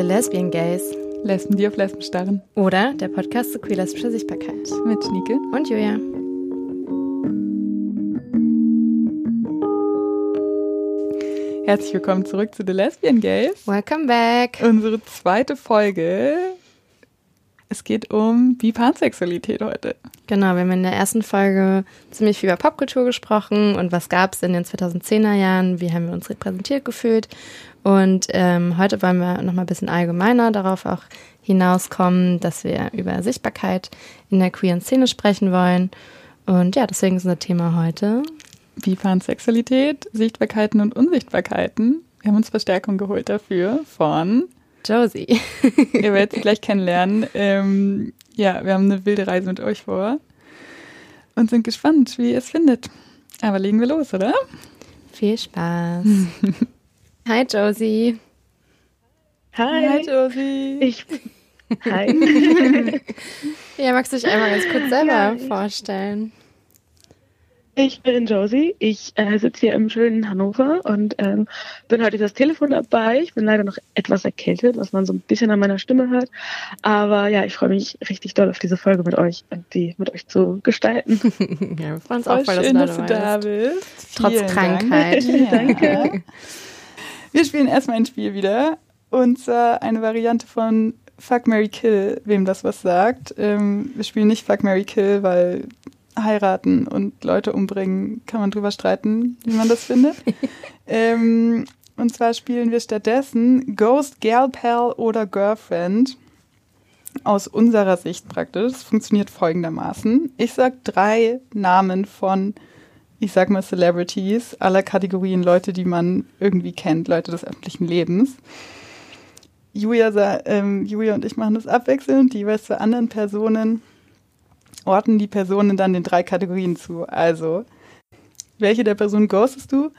The Lesbian Gays. Lesben, die auf Lesben starren. Oder der Podcast zu queer-lesbischer Sichtbarkeit. Mit Schnieke. Und Julia. Herzlich willkommen zurück zu The Lesbian Gays. Welcome back. Unsere zweite Folge. Es geht um Bi-Pansexualität heute. Genau, wir haben in der ersten Folge ziemlich viel über Popkultur gesprochen und was gab es in den 2010er Jahren, wie haben wir uns repräsentiert gefühlt. Und ähm, heute wollen wir nochmal ein bisschen allgemeiner darauf auch hinauskommen, dass wir über Sichtbarkeit in der queeren Szene sprechen wollen. Und ja, deswegen ist unser Thema heute Bi-Pansexualität, Sichtbarkeiten und Unsichtbarkeiten. Wir haben uns Verstärkung geholt dafür von Josie. Ihr werdet sie gleich kennenlernen. Ähm, ja, wir haben eine wilde Reise mit euch vor und sind gespannt, wie ihr es findet. Aber legen wir los, oder? Viel Spaß. Hi Josie. Hi. Hi Josie. Ich. Hi. ja, magst du dich einmal ganz kurz selber Ja, ich- vorstellen? Ich bin Josie. Ich äh, sitze hier im schönen Hannover und ähm, bin heute das Telefon dabei. Ich bin leider noch etwas erkältet, was man so ein bisschen an meiner Stimme hört. Aber ja, ich freue mich richtig doll auf diese Folge mit euch und die mit euch zu gestalten. ja, wir freuen uns auch, voll, schön, dass dass du du da bist. bist. Trotz Vielen Krankheit. Dank. Ja. Danke. Wir spielen erstmal ein Spiel wieder. Und zwar eine Variante von Fuck, Mary Kill, wem das was sagt. Ähm, wir spielen nicht Fuck, Mary Kill, weil heiraten und Leute umbringen, kann man drüber streiten, wie man das findet. ähm, und zwar spielen wir stattdessen Ghost, Gal Pal oder Girlfriend. Aus unserer Sicht praktisch. Es funktioniert folgendermaßen. Ich sag drei Namen von ich sag mal Celebrities aller Kategorien, Leute, die man irgendwie kennt, Leute des öffentlichen Lebens. Julia, ähm, Julia und ich machen das abwechselnd, die jeweils zu anderen Personen ordnen die Personen dann den drei Kategorien zu. Also, welche der Personen ghostest du?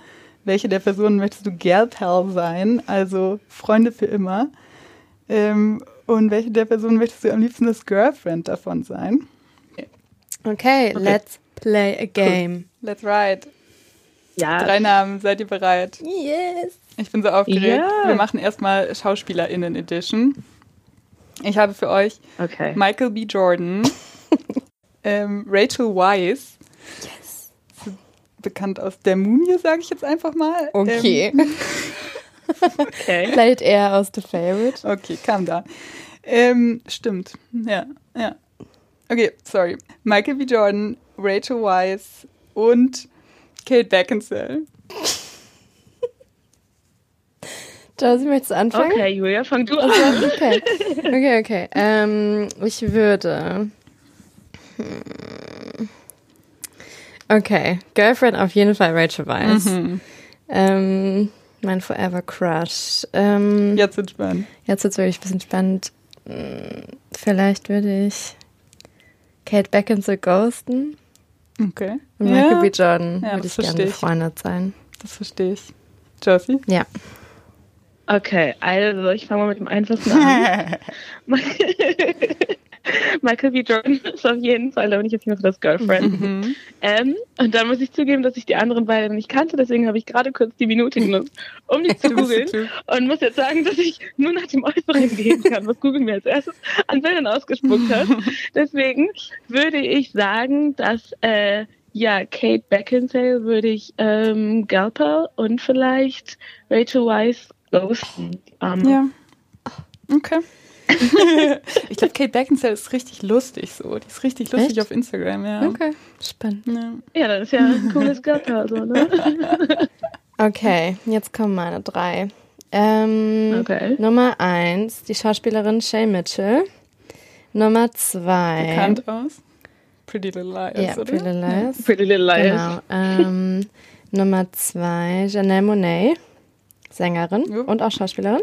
Welche der Personen möchtest du Girl Pal sein? Also Freunde für immer. Ähm, und welche der Personen möchtest du am liebsten das Girlfriend davon sein? Okay, Okay. let's play a game. Let's ride. Ja. Drei Namen, seid ihr bereit? Yes. Ich bin so aufgeregt. Ja. Wir machen erstmal SchauspielerInnen Edition. Ich habe für euch Okay. Michael B. Jordan, ähm, Rachel Weisz, Yes. bekannt aus Der Mumie, sage ich jetzt einfach mal. Okay. Ähm, Okay. Vielleicht eher aus The Favorite. okay, kam da. Ähm, stimmt. Ja, ja. Okay, sorry. Michael B. Jordan, Rachel Weisz und Kate Beckinsale. Josie, möchtest du anfangen? Okay, Julia, fang du an. Also, okay. Okay, okay. Ähm, ich würde. Hm. Okay, Girlfriend auf jeden Fall Rachel Weisz. Mhm. Ähm, mein Forever Crush. Ähm, Jetzt wird spannend. Jetzt wird es wirklich ein bisschen spannend. Hm, Vielleicht würde ich Kate Beckinsale ghosten Okay. und Ja, Michael B. Jordan Ja, würde das ich gerne verstehe ich. befreundet sein. das verstehe ich. Josie? Ja. Okay, also ich fange mal mit dem einfachsten an. Michael B. Jordan ist auf jeden Fall, da bin ich auf jeden Fall das Girlfriend. Mhm. Ähm, und dann muss ich zugeben, dass ich die anderen beiden nicht kannte, deswegen habe ich gerade kurz die Minute genutzt, um die zu googeln. Und muss jetzt sagen, dass ich nur nach dem Äußeren gehen kann, was Google mir als erstes an Bildern ausgespuckt hat. Deswegen würde ich sagen, dass äh, ja, Kate Beckinsale würde ich ähm, Galper und vielleicht Rachel Weisz ghosten. die Arme. Ja. Okay. Ich glaube, Kate Beckinsale ist richtig lustig so. Die ist richtig lustig Echt? auf Instagram, ja. Okay, spannend. ja. Ja, das ist ja ein cooles Galper, so, ne? Okay, jetzt kommen meine drei. Ähm, Okay. Nummer eins, die Schauspielerin Shay Mitchell. Nummer zwei. Bekannt aus. Pretty Little Liars, Ja, oder? Pretty Liars. Pretty Little Liars. Genau. Ähm, Nummer zwei, Janelle Monet, Sängerin Jo. und auch Schauspielerin.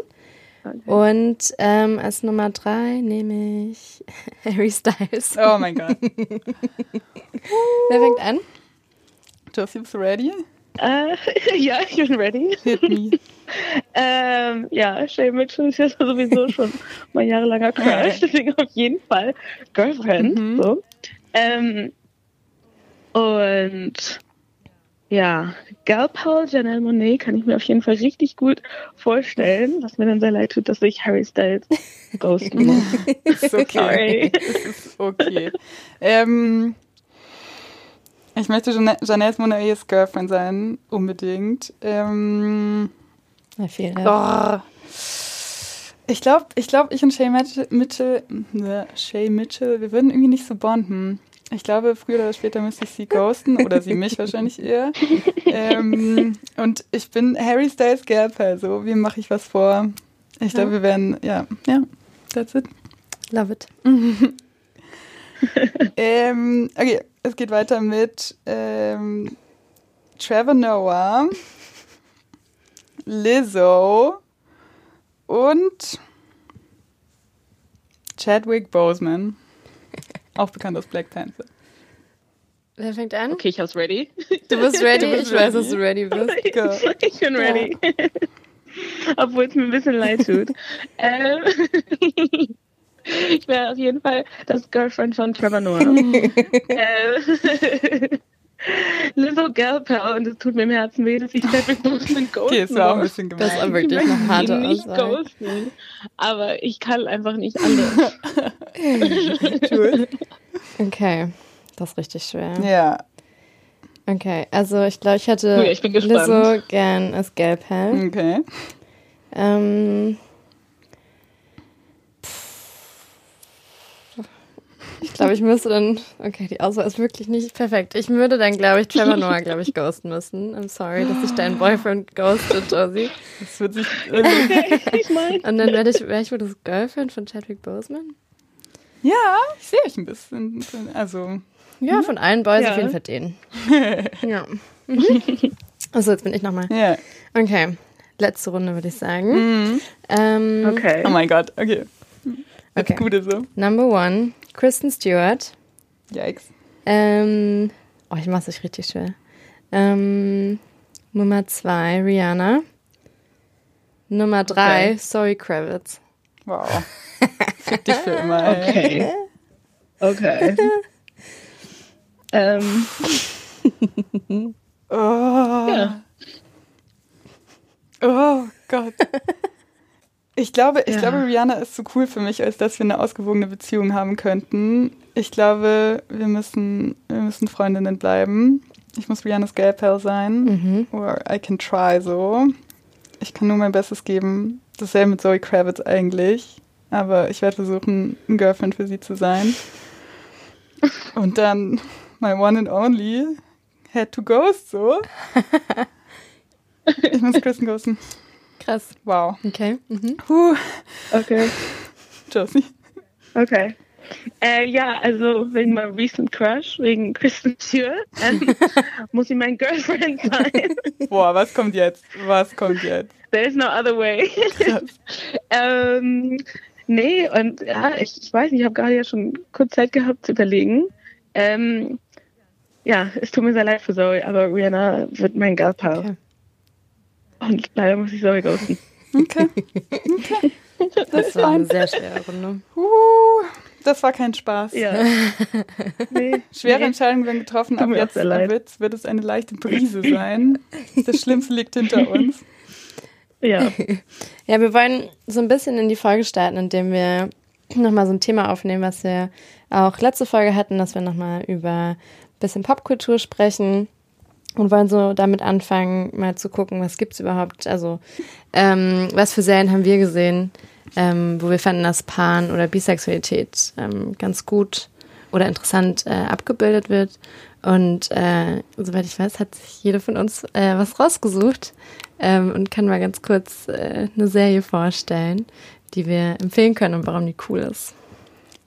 Okay. Und ähm, als Nummer drei nehme ich Harry Styles. Oh mein Gott. Wer fängt an? Josie, bist du ready? Äh, ja, ich bin ready. Hit me. Ähm, ja, Shay Mitchell ist ja sowieso schon mein jahrelanger Crush, deswegen auf jeden Fall Girlfriend. Mhm. So. Ähm, und ja, Gal Paul, Janelle Monet kann ich mir auf jeden Fall richtig gut vorstellen, was mir dann sehr leid tut, dass ich Harry Styles ghosten muss. ist okay. Sorry. ist okay. Ähm, ich möchte Jan Janelle Monets Girlfriend sein, unbedingt. Ähm, Na, viel, oh, ich glaube, ich, glaub, ich und Shay Mitchell, Mitchell, ne, Shay Mitchell, wir würden irgendwie nicht so bonden. Ich glaube, früher oder später müsste ich sie ghosten oder sie mich wahrscheinlich eher. Ähm, und ich bin Harry Styles Gerper, so wie mache ich was vor? Ich glaube, wir werden, ja, ja, that's it. Love it. ähm, okay, es geht weiter mit ähm, Trevor Noah, Lizzo und Chadwick Boseman, auch bekannt als Black Panther. Wer fängt an? Okay, ich hab's ready. Du bist ready? Du bist ich weiß, ready. dass du ready bist. Go. Ich bin ready. Obwohl es mir ein bisschen leid tut. ähm, ich wäre auf jeden Fall das Girlfriend von Trevor Noah. ähm, Lizzo Galper und es tut mir im Herzen weh, dass ich Chadwick Boseman ghosten Okay, es war auch ein bisschen Das ist gemein. aber wirklich eine harte nicht Aussage. ghosten, aber ich kann einfach nicht anders. Okay, das ist richtig schwer. Ja, Okay, also ich glaube, ich hätte Oh ja, ich. Lizzo gern als Gelbhell. okay. Ähm, ich glaube, ich müsste dann. Okay, die Auswahl ist wirklich nicht perfekt. Ich würde dann, glaube ich, Trevor Noah, glaube ich, ghosten müssen. I'm sorry, dass ich deinen Boyfriend ghostet, Josie. Das wird sich. ich meine, Und dann werde ich, wäre ich wohl das Girlfriend von Chadwick Boseman? ja, ich sehe euch ein bisschen. Also, Ja, von allen Boys Ja. auf jeden Fall den. ja. Mhm. Achso, jetzt bin ich nochmal. ja. Okay, letzte Runde würde ich sagen. Mhm. Ähm, okay. Oh mein Gott, okay. Okay. Gute so. Number one, Kristen Stewart. Yikes. Ähm, oh, ich mach's euch richtig schwer. Ähm, Nummer zwei, Rihanna. Nummer drei, Okay. Zoe Kravitz. Wow. Fick dich für immer, ey. Okay. Okay. ähm, Oh. ja. Oh Gott. Ich glaube, ich Ja. glaube, Rihanna ist zu cool für mich, als dass wir eine ausgewogene Beziehung haben könnten. Ich glaube, wir müssen, wir müssen Freundinnen bleiben. Ich muss Rihannas Gelpal sein. Mhm. Or I can try so. Ich kann nur mein Bestes geben. Dasselbe mit Zoe Kravitz eigentlich. Aber ich werde versuchen, ein Girlfriend für sie zu sein. Und dann my one and only had to ghost so. Ich muss Kristen ghosten. Krass. Wow. Okay. Mhm. Huh. Okay. Josie. Okay. Äh, ja, also wegen meinem Recent Crush, wegen Kristen Stewart, ähm, muss sie mein Girlfriend sein. Boah, was kommt jetzt? Was kommt jetzt? There is no other way. Ähm, nee, und ja, ich, ich weiß nicht, ich habe gerade ja schon kurz Zeit gehabt zu überlegen. Ähm, ja, es tut mir sehr leid für Zoe, aber Rihanna wird mein Girlpal. Okay. Und leider muss ich Zoe ghosten. Okay. Das war eine sehr schwere Runde. Uh, das war kein Spaß. Ja. Nee, Schwere nee. Entscheidungen werden getroffen, Tut aber jetzt wird, wird es eine leichte Brise sein. Das Schlimmste liegt hinter uns. Ja. Ja, wir wollen so ein bisschen in die Folge starten, indem wir nochmal so ein Thema aufnehmen, was wir auch letzte Folge hatten, dass wir nochmal über ein bisschen Popkultur sprechen und wollen so damit anfangen, mal zu gucken, was gibt's überhaupt, also ähm, was für Serien haben wir gesehen, ähm, wo wir fanden, dass Pan oder Bisexualität ähm, ganz gut oder interessant äh, abgebildet wird. Und äh, soweit ich weiß, hat sich jede von uns äh, was rausgesucht ähm, und kann mal ganz kurz äh, eine Serie vorstellen, die wir empfehlen können und warum die cool ist.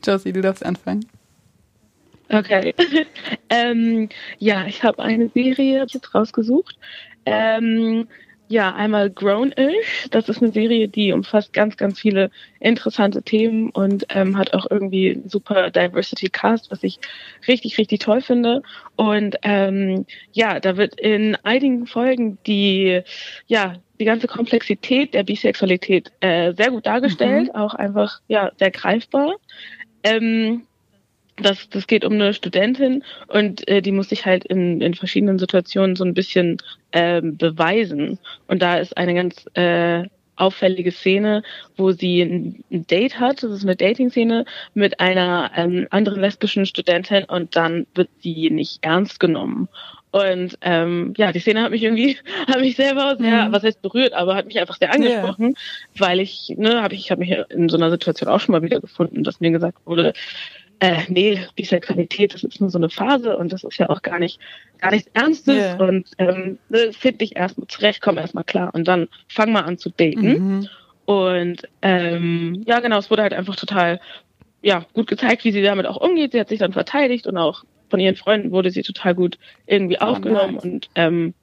Josie, du darfst anfangen. Okay. ähm, ja, ich habe eine Serie jetzt rausgesucht. Ähm, ja, einmal Grown-ish. Das ist eine Serie, die umfasst ganz, ganz viele interessante Themen und ähm, hat auch irgendwie super Diversity Cast, was ich richtig, richtig toll finde. Und ähm, ja, da wird in einigen Folgen die, ja, die ganze Komplexität der Bisexualität äh, sehr gut dargestellt, auch einfach ja sehr greifbar. Ähm, das, das geht um eine Studentin und äh, die muss sich halt in, in verschiedenen Situationen so ein bisschen ähm, beweisen. Und da ist eine ganz äh, auffällige Szene, wo sie ein, ein Date hat, das ist eine Dating-Szene mit einer ähm, anderen lesbischen Studentin und dann wird sie nicht ernst genommen. Und ähm, ja, die Szene hat mich irgendwie, hat mich selber sehr, mhm. was heißt berührt, aber hat mich einfach sehr angesprochen, yeah. weil ich, ne, habe ich, ich habe mich in so einer Situation auch schon mal wieder gefunden, dass mir gesagt wurde, äh, nee, Bisexualität, das ist nur so eine Phase und das ist ja auch gar nicht, gar nichts Ernstes yeah. und ähm, ne, find dich erstmal zurecht, komm erstmal klar und dann fang mal an zu daten. Mhm. Und ähm, ja, genau, es wurde halt einfach total ja, gut gezeigt, wie sie damit auch umgeht. Sie hat sich dann verteidigt und auch von ihren Freunden wurde sie total gut irgendwie oh, aufgenommen nice. und ähm,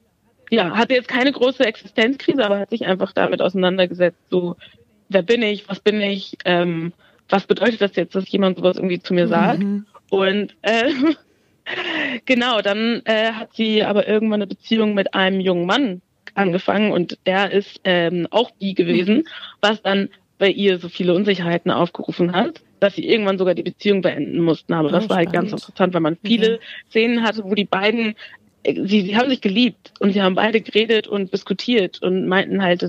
ja, hatte jetzt keine große Existenzkrise, aber hat sich einfach damit auseinandergesetzt, so, wer bin ich, was bin ich, ähm, was bedeutet das jetzt, dass jemand sowas irgendwie zu mir sagt? Mhm. Und äh, genau, dann äh, hat sie aber irgendwann eine Beziehung mit einem jungen Mann angefangen und der ist ähm, auch bi gewesen, mhm. was dann bei ihr so viele Unsicherheiten aufgerufen hat, dass sie irgendwann sogar die Beziehung beenden mussten. Aber oh, das war halt ganz interessant, weil man viele okay. Szenen hatte, wo die beiden, äh, sie, sie haben sich geliebt und sie haben beide geredet und diskutiert und meinten halt,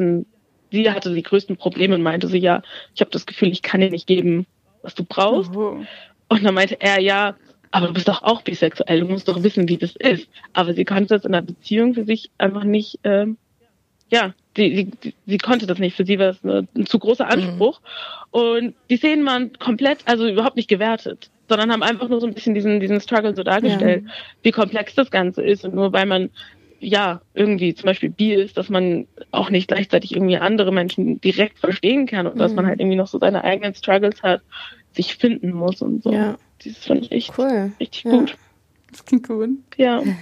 sie hatte die größten Probleme und meinte sie, ja, ich habe das Gefühl, ich kann dir nicht geben, was du brauchst. Oh. Und dann meinte er, ja, aber du bist doch auch bisexuell, du musst doch wissen, wie das ist. Aber sie konnte das in einer Beziehung für sich einfach nicht, ähm, ja, sie, sie, sie konnte das nicht. Für sie war es ein zu großer Anspruch. Mhm. Und die Szenen waren komplett, also überhaupt nicht gewertet, sondern haben einfach nur so ein bisschen diesen, diesen Struggle so dargestellt, ja. wie komplex das Ganze ist. Und nur weil man ja, irgendwie zum Beispiel bi ist, dass man auch nicht gleichzeitig irgendwie andere Menschen direkt verstehen kann und mhm. dass man mhm. halt irgendwie noch so seine eigenen Struggles hat, sich finden muss und so. Ja. Das fand ich echt cool. richtig ja. gut. Das klingt gut. Ja.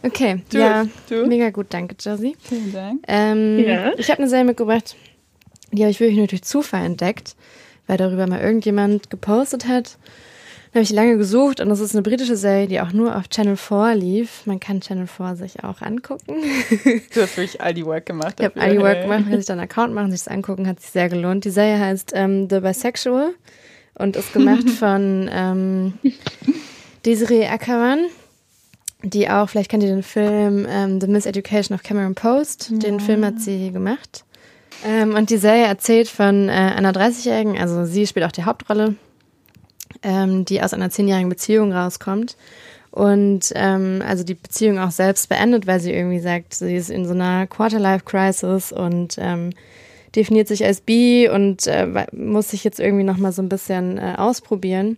Okay, du, ja, du? mega gut, danke, Josie. Vielen Dank. Ähm, ja. Ich habe eine Serie mitgebracht, die habe ich wirklich nur durch Zufall entdeckt, weil darüber mal irgendjemand gepostet hat. Habe ich lange gesucht und das ist eine britische Serie, die auch nur auf Channel 4 lief. Man kann Channel 4 sich auch angucken. Du hast wirklich all die Work gemacht. Ich habe all die Work gemacht, man kann sich dann einen Account machen, sich das angucken, hat sich sehr gelohnt. Die Serie heißt ähm, The Bisexual und ist gemacht von ähm, Desiree Ackermann, die auch, vielleicht kennt ihr den Film ähm, The Miseducation of Cameron Post. Ja. Den Film hat sie gemacht. Ähm, und die Serie erzählt von äh, einer 30-Jährigen, also sie spielt auch die Hauptrolle, ähm, die aus einer zehnjährigen Beziehung rauskommt und ähm, also die Beziehung auch selbst beendet, weil sie irgendwie sagt, sie ist in so einer Quarterlife-Crisis und ähm, definiert sich als bi und äh, muss sich jetzt irgendwie noch mal so ein bisschen äh, ausprobieren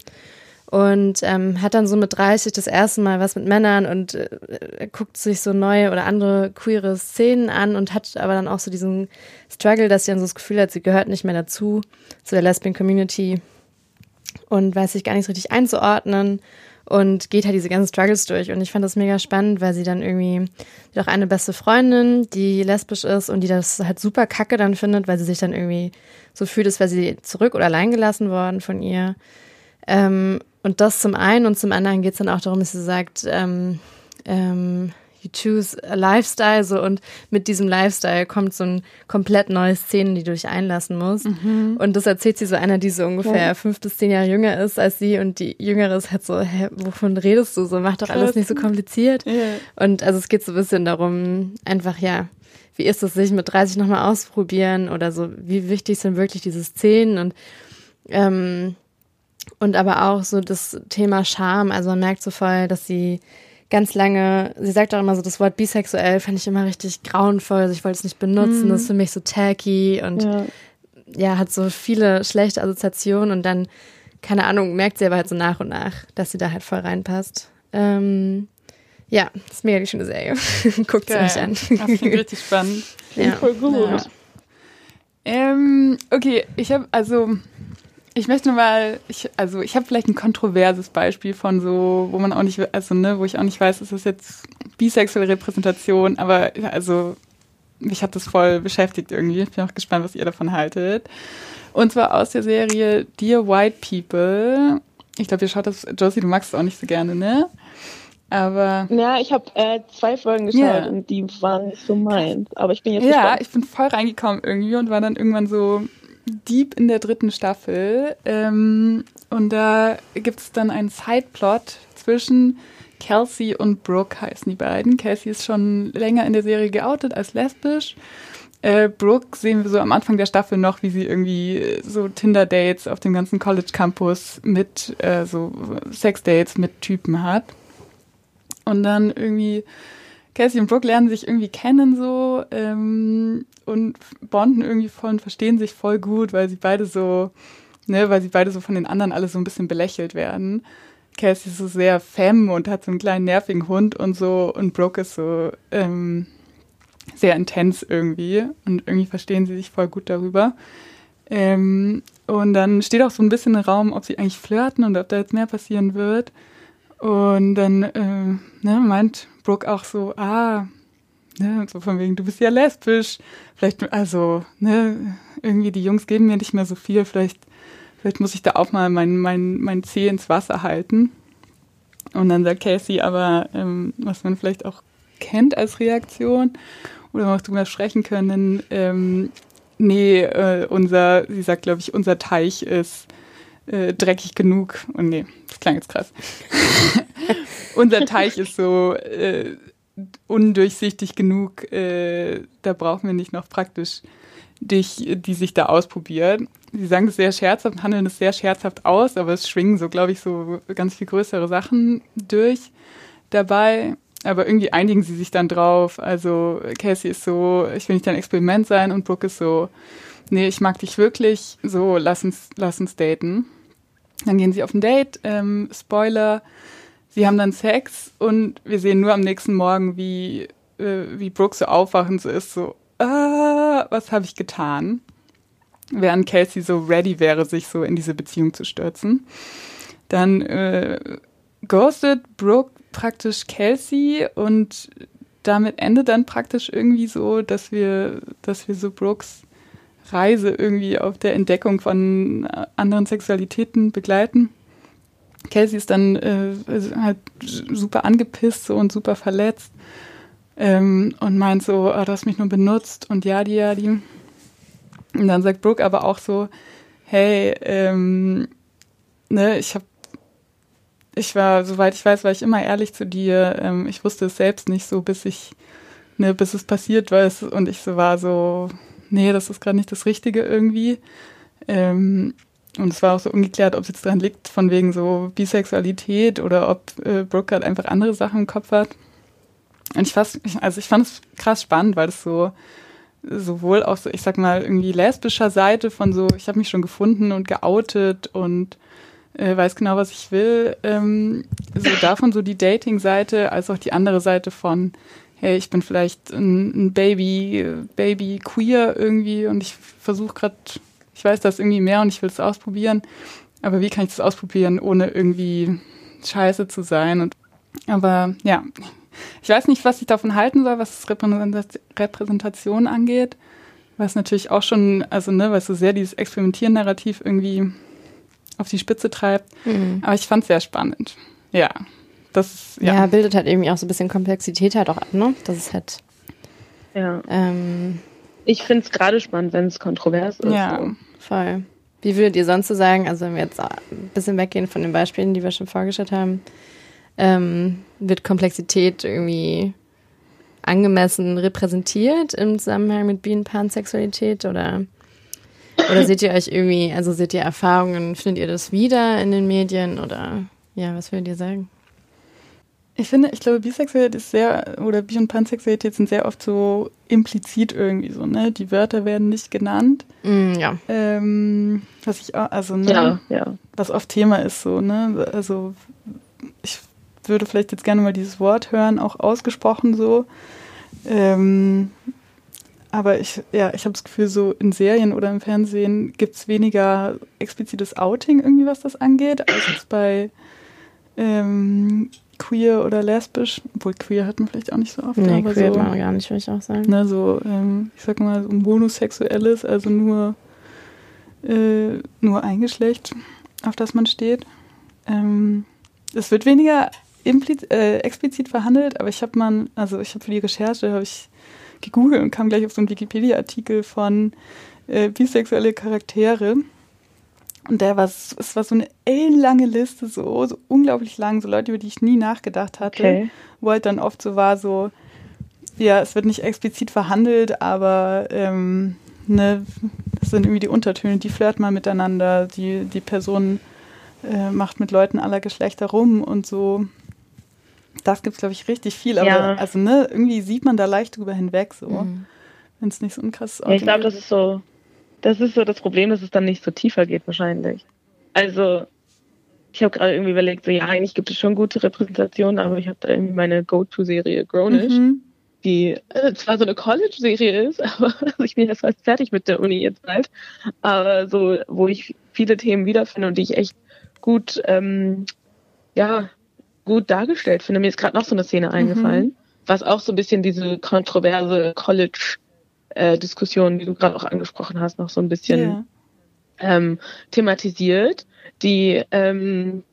und ähm, hat dann so mit 30 das erste Mal was mit Männern und äh, guckt sich so neue oder andere queere Szenen an und hat aber dann auch so diesen Struggle, dass sie dann so das Gefühl hat, sie gehört nicht mehr dazu, zu der Lesbian Community und weiß sich gar nicht so richtig einzuordnen und geht halt diese ganzen Struggles durch. Und ich fand das mega spannend, weil sie dann irgendwie auch eine beste Freundin, die lesbisch ist und die das halt super kacke dann findet, weil sie sich dann irgendwie so fühlt, als wäre sie zurück oder allein gelassen worden von ihr. Ähm, und das zum einen und zum anderen geht es dann auch darum, dass sie sagt, ähm, ähm, you choose a lifestyle, so und mit diesem Lifestyle kommt so ein komplett neue Szene, die du dich einlassen musst. Mhm. Und das erzählt sie so einer, die so ungefähr ja. fünf bis zehn Jahre jünger ist als sie und die Jüngere ist halt so, hä, wovon redest du so? Mach doch Krass. alles nicht so kompliziert. Ja. Und also es geht so ein bisschen darum, einfach ja, wie ist es, sich mit 30 nochmal ausprobieren oder so, wie wichtig sind wirklich diese Szenen und ähm, und aber auch so das Thema Scham, also man merkt so voll, dass sie ganz lange, sie sagt auch immer so, das Wort bisexuell fand ich immer richtig grauenvoll, also ich wollte es nicht benutzen, mhm. das ist für mich so tacky und ja. ja, hat so viele schlechte Assoziationen und dann, keine Ahnung, merkt sie aber halt so nach und nach, dass sie da halt voll reinpasst. Ähm, ja, das ist mega die schöne Serie. Guckt sie euch an. Das klingt richtig spannend. Ja. Voll gut. Ja. Ähm, okay, ich habe also ich möchte mal, ich, also ich habe vielleicht ein kontroverses Beispiel von so, wo man auch nicht, also ne, wo ich auch nicht weiß, ist das jetzt bisexuelle Repräsentation, aber also mich hat das voll beschäftigt irgendwie. Ich bin auch gespannt, was ihr davon haltet. Und zwar aus der Serie Dear White People. Ich glaube, ihr schaut das, Josie, du magst es auch nicht so gerne, ne? Aber. Ja, ich habe äh, zwei Folgen geschaut yeah. und die waren nicht so meins. Aber ich bin jetzt. Ja, gespannt. ich bin voll reingekommen irgendwie und war dann irgendwann so, deep in der dritten Staffel. Ähm, und da gibt es dann einen Sideplot zwischen Kelsey und Brooke heißen die beiden. Kelsey ist schon länger in der Serie geoutet als lesbisch. Äh, Brooke sehen wir so am Anfang der Staffel noch, wie sie irgendwie so Tinder-Dates auf dem ganzen College-Campus mit äh, so Sex-Dates mit Typen hat. Und dann irgendwie Cassie und Brooke lernen sich irgendwie kennen so ähm, und bonden irgendwie voll und verstehen sich voll gut, weil sie beide so, ne, weil sie beide so von den anderen alle so ein bisschen belächelt werden. Cassie ist so sehr femme und hat so einen kleinen nervigen Hund und so und Brooke ist so ähm, sehr intens irgendwie und irgendwie verstehen sie sich voll gut darüber. Ähm, und dann steht auch so ein bisschen im Raum, ob sie eigentlich flirten und ob da jetzt mehr passieren wird. Und dann äh, ne, meint Brooke auch so, ah, ne, so von wegen, du bist ja lesbisch. Vielleicht, also, ne, irgendwie die Jungs geben mir nicht mehr so viel, vielleicht, vielleicht muss ich da auch mal mein, mein, mein Zeh ins Wasser halten. Und dann sagt Casey aber, ähm, was man vielleicht auch kennt als Reaktion, oder noch drüber sprechen können, ähm, nee, äh, unser, sie sagt, glaube ich, unser Teich ist äh, dreckig genug. Und nee, das klang jetzt krass. unser Teich ist so äh, undurchsichtig genug, äh, da brauchen wir nicht noch praktisch dich, die sich da ausprobiert. Sie sagen es sehr scherzhaft, handeln es sehr scherzhaft aus, aber es schwingen so, glaube ich, so ganz viel größere Sachen durch dabei aber irgendwie einigen sie sich dann drauf. Also Casey ist so, ich will nicht dein Experiment sein und Brooke ist so, nee, ich mag dich wirklich, so, lass uns, lass uns daten. Dann gehen sie auf ein Date, ähm, Spoiler, sie haben dann Sex und wir sehen nur am nächsten Morgen, wie, äh, wie Brooke so aufwachend so ist, so, ah, was habe ich getan? Während Casey so ready wäre, sich so in diese Beziehung zu stürzen. Dann äh, ghostet Brooke praktisch Kelsey und damit endet dann praktisch irgendwie so, dass wir, dass wir so Brooks Reise irgendwie auf der Entdeckung von anderen Sexualitäten begleiten. Kelsey ist dann äh, halt super angepisst so und super verletzt ähm, und meint so, oh, du hast mich nur benutzt und ja, die, ja, die. Und dann sagt Brooke aber auch so, hey, ähm, ne, ich habe ich war, soweit ich weiß, war ich immer ehrlich zu dir. Ähm, ich wusste es selbst nicht so, bis ich, ne, bis es passiert war und ich so war so, nee, das ist gerade nicht das Richtige irgendwie. Ähm, und es war auch so ungeklärt, ob es jetzt daran liegt, von wegen so Bisexualität oder ob äh, Brooke halt einfach andere Sachen im Kopf hat. Und ich fast, also ich fand es krass spannend, weil es so sowohl auch so, ich sag mal, irgendwie lesbischer Seite von so, ich habe mich schon gefunden und geoutet und äh, weiß genau, was ich will. Ähm, so davon so die Dating-Seite, als auch die andere Seite von, hey, ich bin vielleicht ein, ein Baby, Baby queer irgendwie und ich versuche gerade, ich weiß das irgendwie mehr und ich will es ausprobieren. Aber wie kann ich das ausprobieren, ohne irgendwie scheiße zu sein? Und aber ja, ich weiß nicht, was ich davon halten soll, was Repräsentation angeht. Was natürlich auch schon, also ne, weil so sehr dieses Experimentieren-Narrativ irgendwie auf die Spitze treibt. Mhm. Aber ich fand es sehr spannend. Ja. Das, ja. ja. bildet halt irgendwie auch so ein bisschen Komplexität halt auch ab, ne? Das ist halt. Ja. Ähm, ich finde es gerade spannend, wenn es kontrovers ist. Ja, so. voll. Wie würdet ihr sonst so sagen, also wenn wir jetzt ein bisschen weggehen von den Beispielen, die wir schon vorgestellt haben, ähm, wird Komplexität irgendwie angemessen repräsentiert im Zusammenhang mit Bi- und Pansexualität oder oder seht ihr euch irgendwie, also seht ihr Erfahrungen, findet ihr das wieder in den Medien oder ja, was würdet ihr sagen? Ich finde, ich glaube, Bisexualität ist sehr, oder Bi- und Pansexualität sind sehr oft so implizit irgendwie so, ne? Die Wörter werden nicht genannt. Mm, ja. Ähm, was ich auch, also, ne? Ja, ja. Was oft Thema ist, so, ne? Also, ich würde vielleicht jetzt gerne mal dieses Wort hören, auch ausgesprochen so. Ähm, aber ich, ja, ich habe das Gefühl, so in Serien oder im Fernsehen gibt es weniger explizites Outing irgendwie, was das angeht, als bei ähm, queer oder lesbisch. Obwohl queer hat man vielleicht auch nicht so oft. Nee, aber queer so, hat man gar nicht, würde ich auch sagen. Ne, so, ähm, ich sag mal, so monosexuelles, also nur, äh, nur ein Geschlecht, auf das man steht. Ähm, es wird weniger äh, explizit verhandelt, aber ich habe mal, also ich habe für die Recherche, habe ich gegoogelt und kam gleich auf so einen Wikipedia-Artikel von äh, bisexuelle Charaktere. Und der war, es war so eine ellenlange Liste, so, so unglaublich lang, so Leute, über die ich nie nachgedacht hatte. Okay. Wo halt dann oft so war, so, ja, es wird nicht explizit verhandelt, aber ähm, ne, das sind irgendwie die Untertöne, die flirten mal miteinander, die, die Person äh, macht mit Leuten aller Geschlechter rum und so. Das gibt es, glaube ich, richtig viel. Aber Ja. also, ne, irgendwie sieht man da leicht drüber hinweg, so. Mhm. Wenn es nicht so ein krasses Ja, ich glaube, das ist so, das ist so das Problem, dass es dann nicht so tiefer geht wahrscheinlich. Also, ich habe gerade irgendwie überlegt, so ja, eigentlich gibt es schon gute Repräsentationen, aber ich habe da irgendwie meine Go-To-Serie Grownish, Mhm. die äh, zwar so eine College-Serie ist, aber also ich bin jetzt fast fertig mit der Uni jetzt bald, aber so, wo ich viele Themen wiederfinde und die ich echt gut, ähm, ja, gut dargestellt finde. Mir ist gerade noch so eine Szene eingefallen, was auch so ein bisschen diese kontroverse College-Diskussion, die du gerade auch angesprochen hast, noch so ein bisschen Ja. ähm, thematisiert. Die, ähm,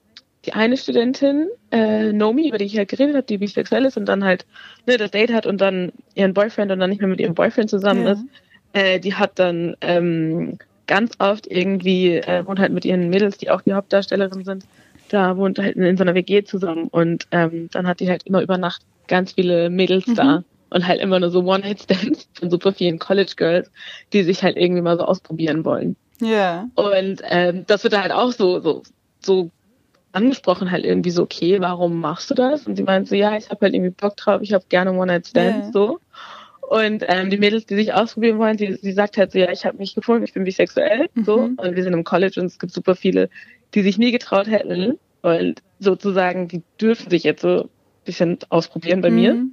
die eine Studentin, äh, Nomi, über die ich halt geredet habe, die bisexuell ist und dann halt ne, das Date hat und dann ihren Boyfriend und dann nicht mehr mit ihrem Boyfriend zusammen Ja. ist, äh, die hat dann ähm, ganz oft irgendwie, äh, wohnt halt mit ihren Mädels, die auch die Hauptdarstellerin sind, da wohnt halt in so einer WG zusammen und ähm, dann hat die halt immer über Nacht ganz viele Mädels Mhm. da und halt immer nur so One-Night-Stands von super vielen College-Girls, die sich halt irgendwie mal so ausprobieren wollen. Ja. Und ähm, das wird halt auch so, so, so angesprochen, halt irgendwie so, okay, warum machst du das? Und sie meint so, ja, ich habe halt irgendwie Bock drauf, ich habe gerne One-Night-Stands, Ja. so. Und ähm, die Mädels, die sich ausprobieren wollen, sie, sie sagt halt so, ja, ich habe mich gefunden, ich bin bisexuell, so. Mhm. Und wir sind im College und es gibt super viele, die sich nie getraut hätten. Und sozusagen, die dürfen sich jetzt so ein bisschen ausprobieren bei mir Mhm.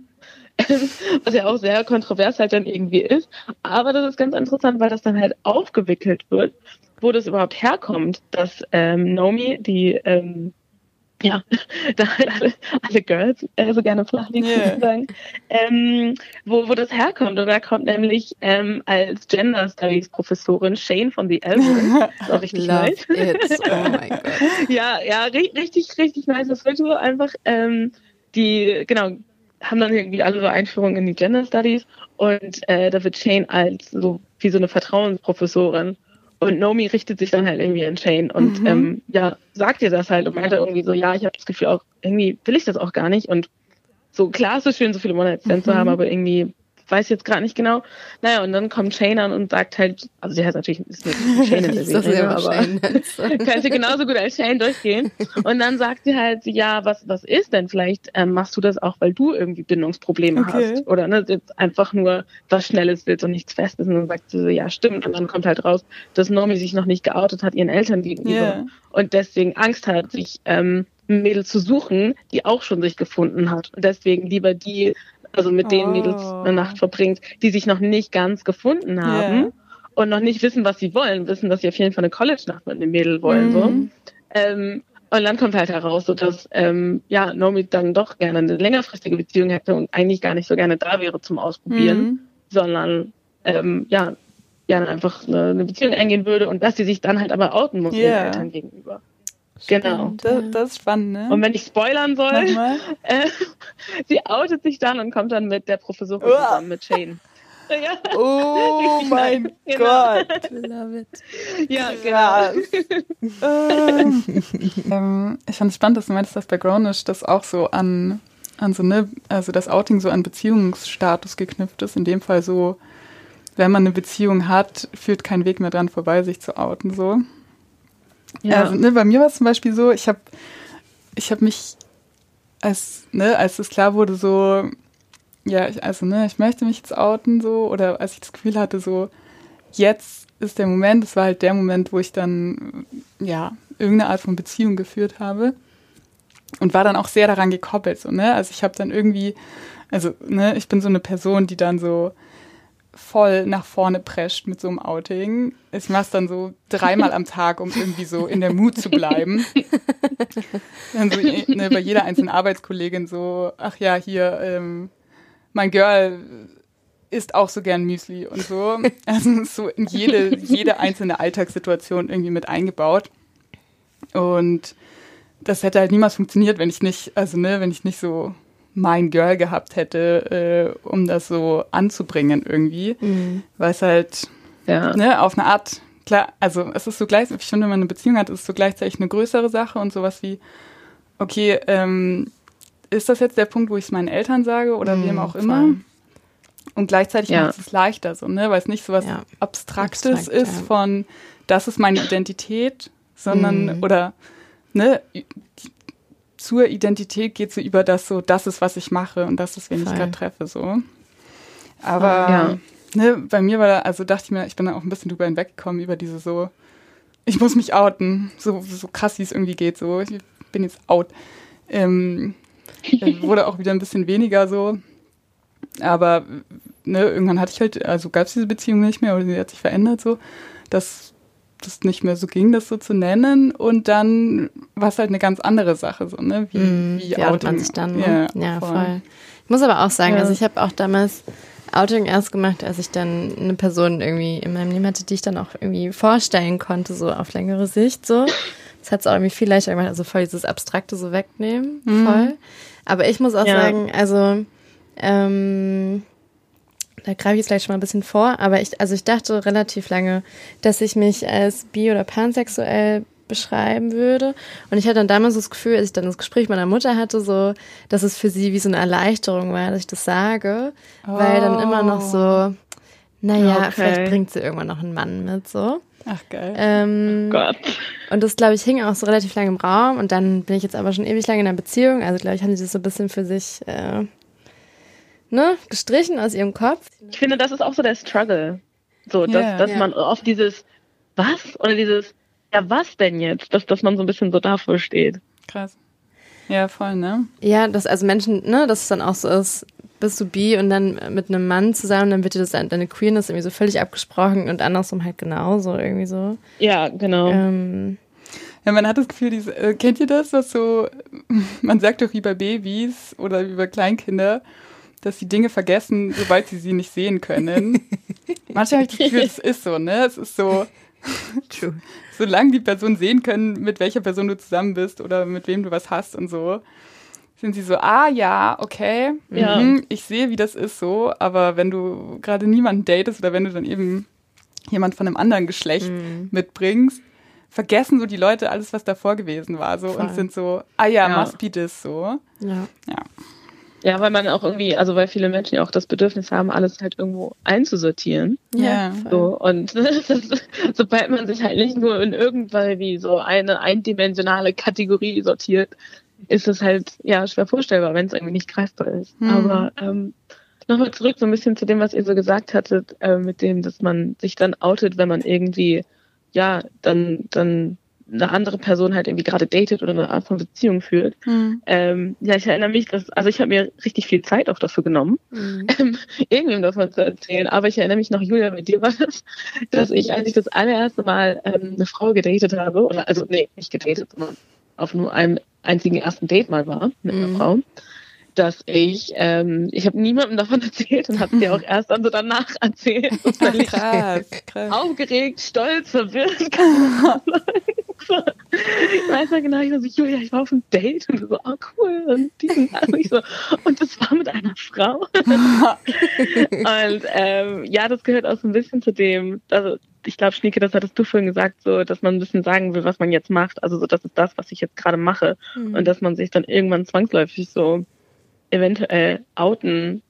was ja auch sehr kontrovers halt dann irgendwie ist. Aber das ist ganz interessant, weil das dann halt aufgewickelt wird, wo das überhaupt herkommt, dass ähm, Nomi, die ähm, ja, da halt alle, alle Girls äh, so gerne flach liegen, Yeah. sozusagen, ähm, wo, wo das herkommt. Und da kommt nämlich ähm, als Gender Studies Professorin Shane von The ist auch richtig Love nice. it. Oh mein Gott. Ja, ja, ri richtig, richtig nice. Das wird so einfach, ähm, die, genau, haben dann irgendwie alle so Einführungen in die Gender Studies und äh, da wird Shane als so wie so eine Vertrauensprofessorin und Nomi richtet sich dann halt irgendwie an Shane und Mhm. ähm, ja, sagt ihr das halt und meinte irgendwie so, ja, ich habe das Gefühl auch, irgendwie will ich das auch gar nicht und so klar ist es schön, so viele One-Night-Stands zu Mhm. haben, aber irgendwie weiß jetzt gerade nicht genau. Naja, und dann kommt Shane an und sagt halt, also sie heißt natürlich ist nicht Shane in der Serie, sie aber kannst du genauso gut als Shane durchgehen. Und dann sagt sie halt, ja, was, was ist denn? Vielleicht ähm, machst du das auch, weil du irgendwie Bindungsprobleme Okay. hast. Oder ne, jetzt einfach nur was Schnelles willst und nichts Festes. Und dann sagt sie so, ja, stimmt. Und dann kommt halt raus, dass Nomi sich noch nicht geoutet hat ihren Eltern gegenüber. Ja. Und deswegen Angst hat, sich ähm, ein Mädel zu suchen, die auch schon sich gefunden hat. Und deswegen lieber die, also mit den Oh. Mädels eine Nacht verbringt, die sich noch nicht ganz gefunden haben Ja. und noch nicht wissen, was sie wollen, wissen, dass sie auf jeden Fall eine College-Nacht mit einem Mädel wollen. So. Mhm. Ähm, und dann kommt halt heraus, so dass ähm, ja, Nomi dann doch gerne eine längerfristige Beziehung hätte und eigentlich gar nicht so gerne da wäre zum Ausprobieren, Mhm. sondern ähm, ja, gerne einfach eine, eine Beziehung eingehen würde und dass sie sich dann halt aber outen muss Ja. ihren Eltern gegenüber. Genau. Das, das ist spannend, ne? Und wenn ich spoilern soll, äh, sie outet sich dann und kommt dann mit der Professorin Uah. zusammen, mit Shane. Ja, Oh Richtig mein. Genau. Gott. Love it. ja, Krass. genau. ähm, ähm, ich fand es spannend, dass du meintest, dass bei Grownish das auch so an, an so, ne, also das Outing so an Beziehungsstatus geknüpft ist. In dem Fall so, wenn man eine Beziehung hat, führt kein Weg mehr dran vorbei, sich zu outen, so. Ja. Also, ne, bei mir war es zum Beispiel so, ich habe ich hab mich, als, ne, als es klar wurde, so, ja, ich, also, ne, ich möchte mich jetzt outen, so, oder als ich das Gefühl hatte, so, jetzt ist der Moment, das war halt der Moment, wo ich dann, ja, irgendeine Art von Beziehung geführt habe und war dann auch sehr daran gekoppelt, so, ne, also ich habe dann irgendwie, also, ne, ich bin so eine Person, die dann so, voll nach vorne prescht mit so einem Outing. Ich mach's dann so dreimal am Tag, um irgendwie so in der Mut zu bleiben. dann so ne, bei jeder einzelnen Arbeitskollegin so, ach ja, hier, ähm, mein Girl isst auch so gern Müsli und so. Also so in jede, jede einzelne Alltagssituation irgendwie mit eingebaut. Und das hätte halt niemals funktioniert, wenn ich nicht, also ne, wenn ich nicht so mein Girl gehabt hätte, äh, um das so anzubringen irgendwie. Mhm. Weil es halt, Ja. ne, auf eine Art, klar, also es ist so gleich, ich finde, wenn man eine Beziehung hat, ist es so gleichzeitig eine größere Sache und sowas wie, okay, ähm, ist das jetzt der Punkt, wo ich es meinen Eltern sage oder Mhm, wem auch immer? voll. Und gleichzeitig Ja. macht es leichter so, ne? Weil es nicht so was Ja. Abstraktes Abstrakt, ist von das ist meine Identität, sondern Mhm. oder ne, zur Identität geht so über das so, das ist, was ich mache und das ist, wen ich Voll. gerade treffe. so. Aber Ja. ne, bei mir war da, also dachte ich mir, ich bin da auch ein bisschen drüber hinweggekommen, über diese so, ich muss mich outen, so, so krass wie es irgendwie geht, so, ich bin jetzt out. Ähm, äh, wurde auch wieder ein bisschen weniger so. Aber ne, irgendwann hatte ich halt, also gab es diese Beziehung nicht mehr oder sie hat sich verändert so, dass das nicht mehr so ging, das so zu nennen. Und dann war es halt eine ganz andere Sache, so, ne? Wie, Mhm. wie Outing. man sich dann? Ne? Ja, Ja, voll. voll. Ich muss aber auch sagen, Ja. also ich habe auch damals Outing erst gemacht, als ich dann eine Person irgendwie in meinem Leben hatte, die ich dann auch irgendwie vorstellen konnte, so auf längere Sicht so. Das hat es auch irgendwie viel leichter gemacht, also voll dieses Abstrakte so wegnehmen, Mhm. voll. Aber ich muss auch Ja. sagen, also ähm, da greife ich jetzt gleich schon mal ein bisschen vor, aber ich, also ich dachte relativ lange, dass ich mich als bi- oder pansexuell beschreiben würde. Und ich hatte dann damals das Gefühl, als ich dann das Gespräch mit meiner Mutter hatte, so, dass es für sie wie so eine Erleichterung war, dass ich das sage, weil dann immer noch so, naja, Okay. vielleicht bringt sie irgendwann noch einen Mann mit, so. Ach, geil. Ähm, Gott. und das, glaube ich, hing auch so relativ lange im Raum. Und dann bin ich jetzt aber schon ewig lange in einer Beziehung. Also, glaube ich, haben sie das so ein bisschen für sich äh, ne, gestrichen aus ihrem Kopf. Ich finde, das ist auch so der Struggle. So, dass, dass Ja. man oft dieses Was oder dieses Ja, was denn jetzt? Dass, dass man so ein bisschen so davor steht. Krass. Ja, voll, ne? Ja, dass also Menschen, ne, dass es dann auch so ist, bist du bi und dann mit einem Mann zusammen, dann wird dir das deine Queerness irgendwie so völlig abgesprochen und andersrum halt genauso irgendwie so. Ja, genau. Ähm, Ja, man hat das Gefühl, diese, äh, kennt ihr das, was so, man sagt doch wie bei Babys oder wie bei Kleinkinder, dass sie Dinge vergessen, sobald sie sie nicht sehen können. Manchmal habe ich das Gefühl, es ist so, ne? Es ist so, True. solange die Person sehen können, mit welcher Person du zusammen bist oder mit wem du was hast und so, sind sie so, ah ja, okay, Ja. mhm, ich sehe, wie das ist so, aber wenn du gerade niemanden datest oder wenn du dann eben jemand von einem anderen Geschlecht Mhm. mitbringst, vergessen so die Leute alles, was davor gewesen war, so Voll. und sind so, ah ja, Ja. must be this, so. Ja. Ja, weil man auch irgendwie, also weil viele Menschen ja auch das Bedürfnis haben, alles halt irgendwo einzusortieren. Ja. So, und das, sobald man sich halt nicht nur in irgendwann wie so eine eindimensionale Kategorie sortiert, ist es halt ja schwer vorstellbar, wenn es irgendwie nicht greifbar ist. Hm. Aber ähm, nochmal zurück so ein bisschen zu dem, was ihr so gesagt hattet, äh, mit dem, dass man sich dann outet, wenn man irgendwie ja dann dann eine andere Person halt irgendwie gerade datet oder eine Art von Beziehung führt. Hm. Ähm, ja, ich erinnere mich, dass, also ich habe mir richtig viel Zeit auch dafür genommen, Mhm. ähm, irgendwem davon zu erzählen. Aber ich erinnere mich noch, Julia, mit dir war das, dass ich, als ich das allererste Mal ähm, eine Frau gedatet habe, oder also nee, nicht gedatet, sondern auf nur einem einzigen ersten Date mal war mit einer Mhm. Frau, dass ich, ähm, ich habe niemandem davon erzählt und habe dir auch erst dann so danach erzählt. Ach, völlig krass, krass. aufgeregt, stolz, verwirrt. Ich weiß ja genau, ich war so, Julia, ich war auf einem Date und so, oh cool, und diesen, also ich so, und das war mit einer Frau. und ähm, ja, das gehört auch so ein bisschen zu dem, also ich glaube, Schnieke, das hattest du vorhin gesagt, so, dass man ein bisschen sagen will, was man jetzt macht. Also so, das ist das, was ich jetzt gerade mache. Mhm. Und dass man sich dann irgendwann zwangsläufig so eventuell outen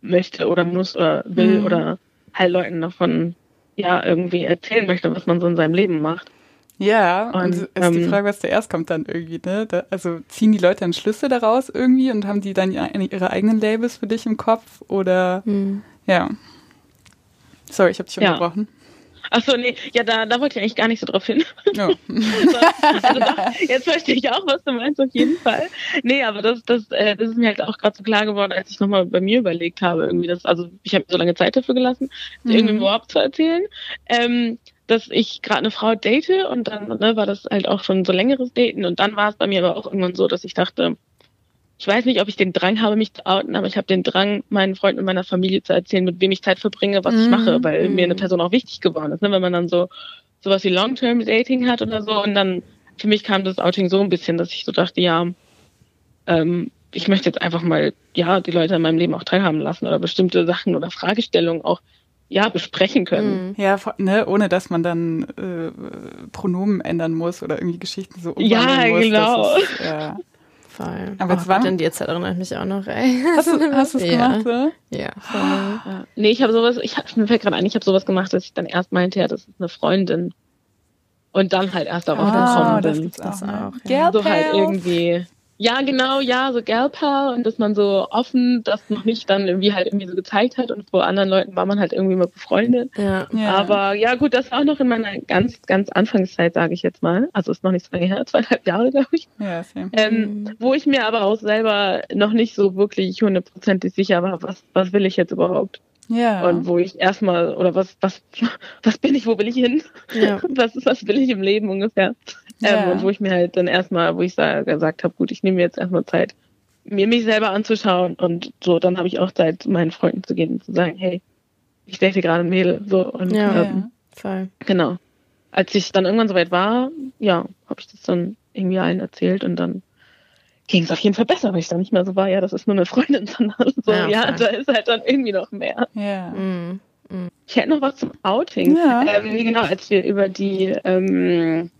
möchte oder muss oder will Mhm. oder halt Leuten davon ja irgendwie erzählen möchte, was man so in seinem Leben macht. Ja, und, Und, es ist die ähm, Frage, was zuerst kommt dann irgendwie, ne? Da, also ziehen die Leute dann Schlüsse daraus irgendwie und haben die dann ihre, ihre eigenen Labels für dich im Kopf oder Mhm. ja. Sorry, ich habe dich Ja. unterbrochen. Achso, nee, ja, da, da wollte ich eigentlich gar nicht so drauf hin. Oh. also doch, jetzt verstehe ich auch, was du meinst, auf jeden Fall. Nee, aber das, das, äh, das ist mir halt auch gerade so klar geworden, als ich nochmal bei mir überlegt habe, irgendwie das, also ich habe mir so lange Zeit dafür gelassen, Mhm. irgendwie überhaupt zu erzählen, ähm, dass ich gerade eine Frau date und dann ne, war das halt auch schon so längeres Daten und dann war es bei mir aber auch irgendwann so, dass ich dachte, ich weiß nicht, ob ich den Drang habe, mich zu outen, aber ich habe den Drang, meinen Freunden und meiner Familie zu erzählen, mit wem ich Zeit verbringe, was ich Mhm. mache, weil mir eine Mhm. Person auch wichtig geworden ist. Ne? Wenn man dann so sowas wie Long-Term-Dating hat oder so und dann für mich kam das Outing so ein bisschen, dass ich so dachte, ja, ähm, ich möchte jetzt einfach mal, ja, die Leute in meinem Leben auch teilhaben lassen oder bestimmte Sachen oder Fragestellungen auch, ja besprechen können. Mhm. Ja, ne, ohne dass man dann äh, Pronomen ändern muss oder irgendwie Geschichten so umwandeln ja, muss. Genau. Ist, ja, Voll. Aber jetzt oh, war in die Zeit erinnert mich auch noch, ey. Hast du hast es ja. gemacht, so? Ja, voll. Ja. Nee, ich habe sowas, ich hab, mir fällt gerade ein, ich habe sowas gemacht, dass ich dann erst meinte, ja, das ist eine Freundin. Und dann halt erst darauf ah, gekommen bin. Das, das auch, auch ja. So halt irgendwie ja, genau, ja, so Galpal und dass man so offen das noch nicht dann irgendwie halt irgendwie so gezeigt hat und vor anderen Leuten war man halt irgendwie mal befreundet. Ja. ja. Aber ja, gut, das war auch noch in meiner ganz, ganz Anfangszeit, sage ich jetzt mal. Also ist noch nicht so lange her, zweieinhalb Jahre, glaube ich. Ja, ähm, mhm. Wo ich mir aber auch selber noch nicht so wirklich hundertprozentig sicher war, was, was will ich jetzt überhaupt? Ja. Und wo ich erstmal, oder was, was, was bin ich, wo will ich hin? Ja. Was, was will ich im Leben ungefähr? Ja. Ähm, und wo ich mir halt dann erstmal, wo ich gesagt habe, gut, ich nehme mir jetzt erstmal Zeit, mir mich selber anzuschauen und so, dann habe ich auch Zeit, meinen Freunden zu gehen und zu sagen, hey, ich date gerade ein Mädel. So, und, ja, ähm, voll. Genau. Als ich dann irgendwann soweit war, ja, habe ich das dann irgendwie allen erzählt und dann ging es auf jeden Fall besser, weil ich dann nicht mehr so war, ja, das ist nur eine Freundin, sondern so, ja, ja da ist halt dann irgendwie noch mehr. Ja. Mhm. Mhm. Ich hätte noch was zum Outing. Ja. Ähm, genau, als wir über die ähm,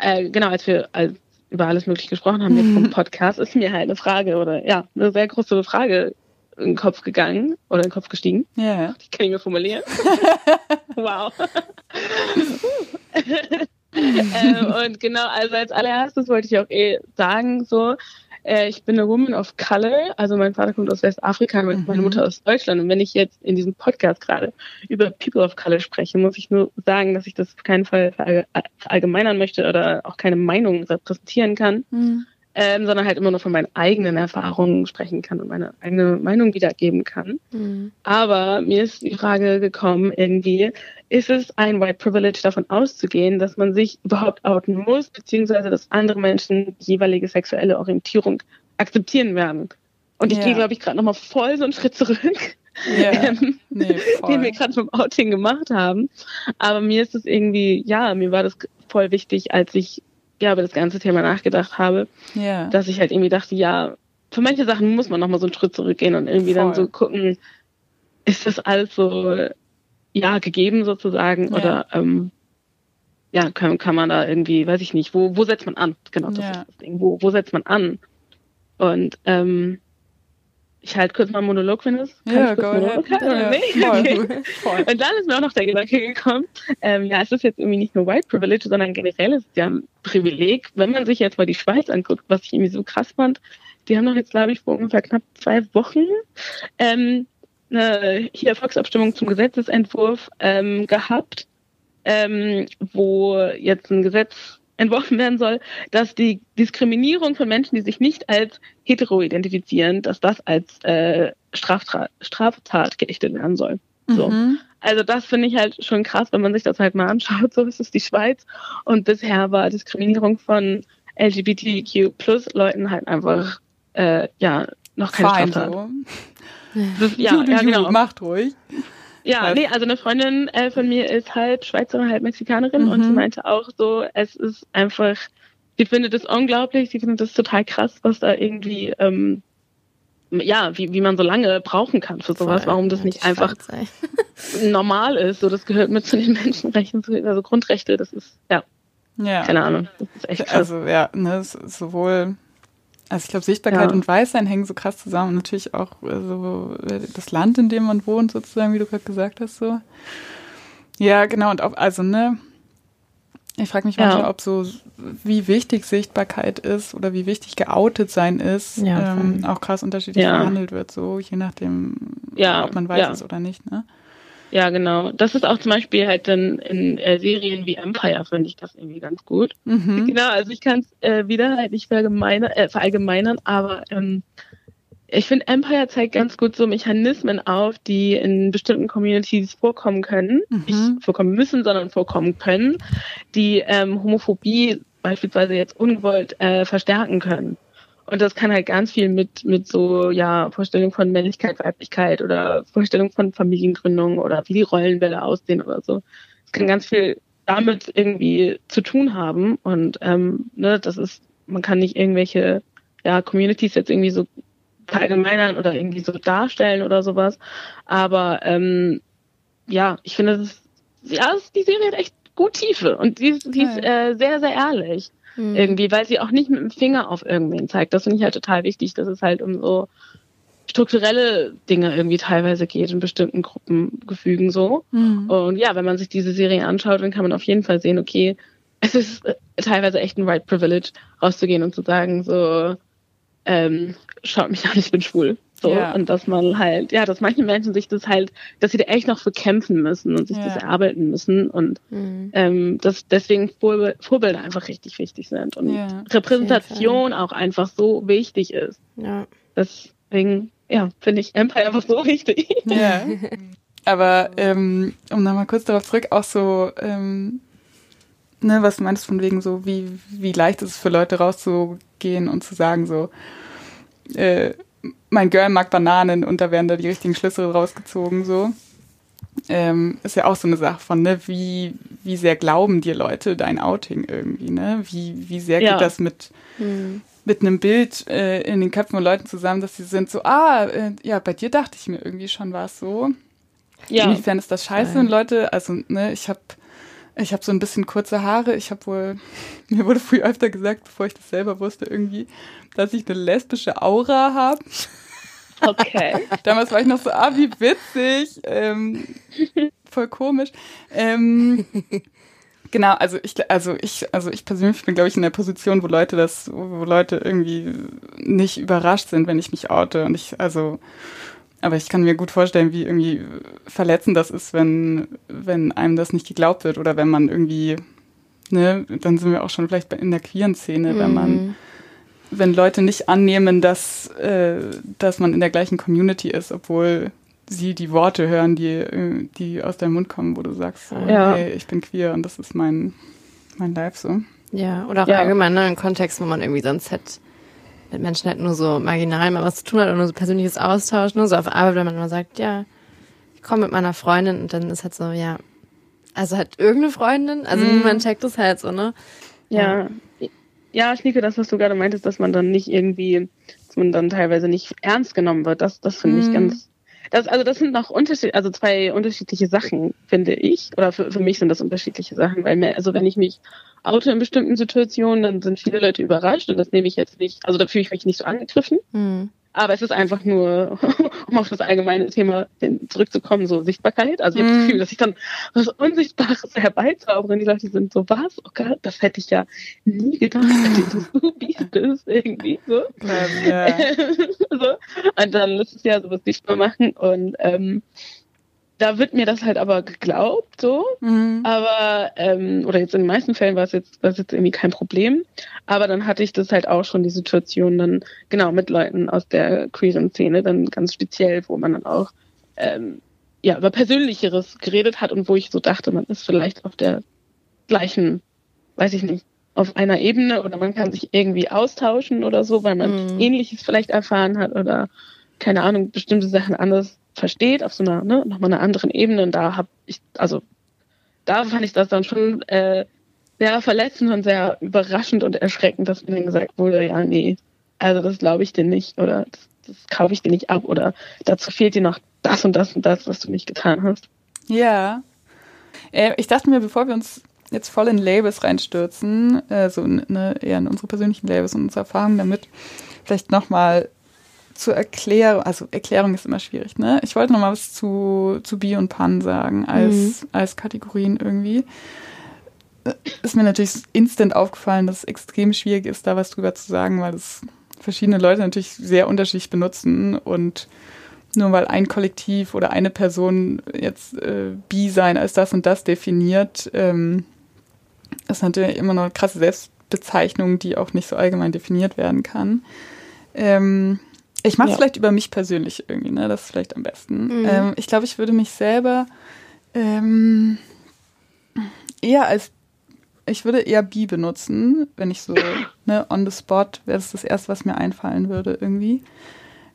äh, genau, als wir als über alles Mögliche gesprochen haben jetzt vom mhm. Podcast, ist mir halt eine Frage oder ja, eine sehr große Frage in den Kopf gegangen oder in den Kopf gestiegen. Ja. Yeah. Die kann ich mir formulieren. wow. ähm, und genau, also als allererstes wollte ich auch eh sagen, so, äh, ich bin eine Woman of Color, also mein Vater kommt aus Westafrika, mhm. meine Mutter aus Deutschland. Und wenn ich jetzt in diesem Podcast gerade über People of Color spreche, muss ich nur sagen, dass ich das auf keinen Fall verallgemeinern möchte oder auch keine Meinung repräsentieren kann. Mhm ähm, sondern halt immer nur von meinen eigenen Erfahrungen sprechen kann und meine eigene Meinung wiedergeben kann. Mhm. Aber mir ist die Frage gekommen, irgendwie, ist es ein White Privilege davon auszugehen, dass man sich überhaupt outen muss, beziehungsweise dass andere Menschen die jeweilige sexuelle Orientierung akzeptieren werden? Und ich ja. gehe, glaube ich, gerade nochmal voll so einen Schritt zurück. Ja, ähm, nee, den wir gerade vom Outing gemacht haben. Aber mir ist es irgendwie, ja, mir war das voll wichtig, als ich ja, über das ganze Thema nachgedacht habe, ja. dass ich halt irgendwie dachte, ja, für manche Sachen muss man nochmal so einen Schritt zurückgehen und irgendwie Voll. dann so gucken, ist das alles so, ja, gegeben sozusagen ja. oder, ähm, ja, kann, kann man da irgendwie, weiß ich nicht, wo, wo setzt man an? Genau, das ja. ist das Ding. Wo, wo setzt man an? Und, ähm, ich halte kurz mal einen Monolog, wenn es. Ja, go Monolog halten, oder nicht? Voll, okay. voll. Und dann ist mir auch noch der Gedanke gekommen, ähm, ja, es ist jetzt irgendwie nicht nur White Privilege, sondern generell ist es ja ein Privileg, wenn man sich jetzt mal die Schweiz anguckt, was ich irgendwie so krass fand. Die haben doch jetzt, glaube ich, vor ungefähr knapp zwei Wochen ähm, eine hier Volksabstimmung zum Gesetzesentwurf ähm, gehabt, ähm, wo jetzt ein Gesetz entworfen werden soll, dass die Diskriminierung von Menschen, die sich nicht als hetero identifizieren, dass das als äh, Straftat, Straftat geächtet werden soll. So. Mhm. Also das finde ich halt schon krass, wenn man sich das halt mal anschaut. So ist es die Schweiz. Und bisher war Diskriminierung von LGBTQ plus Leuten halt einfach äh, ja noch keine Fein, Straftat. So. Das, ja, ja, genau. Macht ruhig. Ja, nee, also eine Freundin äh, von mir ist halt Schweizerin, halt Mexikanerin mhm. und sie meinte auch so, es ist einfach, sie findet es unglaublich, sie findet es total krass, was da irgendwie, ähm, ja, wie, wie man so lange brauchen kann für sowas, Voll, warum das nicht einfach normal ist. So, das gehört mit zu den Menschenrechten, also Grundrechte, das ist, ja. Ja. Keine Ahnung. Das ist echt krass. Also ja, ne, sowohl also ich glaube, Sichtbarkeit ja. und Weißsein hängen so krass zusammen. Und natürlich auch so äh, das Land, in dem man wohnt, sozusagen, wie du gerade gesagt hast, so. Ja, genau, und auch, also, ne, ich frage mich manchmal, ja. ob so, wie wichtig Sichtbarkeit ist oder wie wichtig geoutet sein ist, ja, ähm, auch krass unterschiedlich behandelt wird, so, je nachdem, ob man weiß es oder nicht, ne? Ja, genau. Das ist auch zum Beispiel halt dann in äh, Serien wie Empire, finde ich das irgendwie ganz gut. Mhm. Genau, also ich kann es äh, wieder halt nicht verallgemeinern, äh, verallgemeinern aber ähm, ich finde, Empire zeigt ganz gut so Mechanismen auf, die in bestimmten Communities vorkommen können, mhm. nicht vorkommen müssen, sondern vorkommen können, die ähm, Homophobie beispielsweise jetzt ungewollt äh, verstärken können. Und das kann halt ganz viel mit, mit so, ja, Vorstellung von Männlichkeit, Weiblichkeit oder Vorstellung von Familiengründung oder wie die Rollenwelle aussehen oder so. Es kann ganz viel damit irgendwie zu tun haben. Und ähm, ne, das ist, man kann nicht irgendwelche ja, Communities jetzt irgendwie so verallgemeinern oder irgendwie so darstellen oder sowas. Aber ähm, ja, ich finde, das ist, ja, die Serie hat echt gut Tiefe und die, ist, die ist äh, sehr, sehr ehrlich. Mhm. Irgendwie, weil sie auch nicht mit dem Finger auf irgendwen zeigt. Das finde ich halt total wichtig, dass es halt um so strukturelle Dinge irgendwie teilweise geht in bestimmten Gruppengefügen so. Mhm. Und ja, wenn man sich diese Serie anschaut, dann kann man auf jeden Fall sehen, okay, es ist äh, teilweise echt ein White Privilege, rauszugehen und zu sagen, so, ähm, schaut mich an, ich bin schwul. So, ja. und dass man halt, ja, dass manche Menschen sich das halt, dass sie da echt noch für kämpfen müssen und sich ja. das erarbeiten müssen und mhm. ähm, dass deswegen Vor Vorbilder einfach richtig wichtig sind und ja, Repräsentation auch einfach so wichtig ist. Ja. Deswegen, ja, finde ich Empire einfach so wichtig. Ja. Aber ähm, um nochmal kurz darauf zurück, auch so, ähm, ne, was du meinst von wegen so, wie, wie leicht ist es für Leute rauszugehen und zu sagen so, äh, mein Girl mag Bananen und da werden da die richtigen Schlüsse rausgezogen, so. Ähm, ist ja auch so eine Sache von, ne, wie, wie sehr glauben dir Leute dein Outing irgendwie, ne? Wie, wie sehr ja. geht das mit, hm. mit einem Bild äh, in den Köpfen von Leuten zusammen, dass sie sind so, ah, äh, ja, bei dir dachte ich mir irgendwie schon, war es so. Ja. Inwiefern ist das scheiße? Und Leute, also, ne, ich habe ich habe so ein bisschen kurze Haare. Ich habe wohl, mir wurde früher öfter gesagt, bevor ich das selber wusste, irgendwie, dass ich eine lesbische Aura habe. Okay. Damals war ich noch so, ah, wie witzig. Ähm, voll komisch. Ähm, genau, also ich, also ich, also ich persönlich bin, glaube ich, in der Position, wo Leute das, wo Leute irgendwie nicht überrascht sind, wenn ich mich oute. Und ich, also aber ich kann mir gut vorstellen, wie irgendwie verletzend das ist, wenn, wenn einem das nicht geglaubt wird oder wenn man irgendwie, ne, dann sind wir auch schon vielleicht in der queeren Szene, mhm. wenn man, mhm. wenn Leute nicht annehmen, dass, äh, dass man in der gleichen Community ist, obwohl sie die Worte hören, die, die aus deinem Mund kommen, wo du sagst, so, ja. hey, ich bin queer und das ist mein, mein Life so. Ja, oder auch ja. allgemein ne, in Kontext, wo man irgendwie sonst hätte mit Menschen halt nur so marginal mal was zu tun hat oder nur so persönliches Austausch, nur so auf Arbeit, wenn man mal sagt, ja, ich komme mit meiner Freundin und dann ist halt so, ja, also halt irgendeine Freundin, also mm. niemand checkt das halt so, ne? Ja. ja. Ja, Schnieke, das, was du gerade meintest, dass man dann nicht irgendwie, dass man dann teilweise nicht ernst genommen wird, das, das finde mm. ich mhm. ganz, das, also das sind noch unterschied, also zwei unterschiedliche Sachen, finde ich. Oder für, für mich sind das unterschiedliche Sachen, weil mir, also wenn ich mich oute in bestimmten Situationen, dann sind viele Leute überrascht und das nehme ich jetzt nicht, also da fühle ich mich nicht so angegriffen. Mhm. Aber es ist einfach nur, um auf das allgemeine Thema zurückzukommen, so Sichtbarkeit. Also ich habe das mhm. Gefühl, dass ich dann was Unsichtbares herbeizaubere und die Leute sind so, was? Oh Gott, das hätte ich ja nie gedacht, dass du biest bist, irgendwie so. Ja. so. Und dann ist es ja sowas sichtbar machen und ähm, da wird mir das halt aber geglaubt, so. Mhm. Aber, ähm, oder jetzt in den meisten Fällen war es jetzt, war es jetzt irgendwie kein Problem. Aber dann hatte ich das halt auch schon, die Situation dann, genau, mit Leuten aus der queeren Szene, dann ganz speziell, wo man dann auch, ähm, ja, über Persönlicheres geredet hat und wo ich so dachte, man ist vielleicht auf der gleichen, weiß ich nicht, auf einer Ebene oder man kann sich irgendwie austauschen oder so, weil man mhm. Ähnliches vielleicht erfahren hat oder keine Ahnung, bestimmte Sachen anders versteht, auf so einer, ne, nochmal einer anderen Ebene. Und da habe ich, also da fand ich das dann schon äh, sehr verletzend und sehr überraschend und erschreckend, dass mir gesagt wurde, ja, nee, also das glaube ich dir nicht oder das, das kaufe ich dir nicht ab oder dazu fehlt dir noch das und das und das, was du nicht getan hast. Ja. Äh, ich dachte mir, bevor wir uns jetzt voll in Labels reinstürzen, äh, so ne, eher in unsere persönlichen Labels und unsere Erfahrungen damit, vielleicht nochmal zur Erklärung, also Erklärung ist immer schwierig, ne? Ich wollte noch mal was zu, zu Bi und Pan sagen, als, mhm. als Kategorien irgendwie. Ist mir natürlich instant aufgefallen, dass es extrem schwierig ist, da was drüber zu sagen, weil es verschiedene Leute natürlich sehr unterschiedlich benutzen und nur weil ein Kollektiv oder eine Person jetzt äh, Bi sein als das und das definiert, ähm, ist natürlich immer noch eine krasse Selbstbezeichnung, die auch nicht so allgemein definiert werden kann. Ähm, ich mache es ja. vielleicht über mich persönlich irgendwie, ne? Das ist vielleicht am besten. Mhm. Ähm, ich glaube, ich würde mich selber ähm, eher als ich würde eher bi benutzen, wenn ich so ne, on the spot wäre das das erste, was mir einfallen würde irgendwie.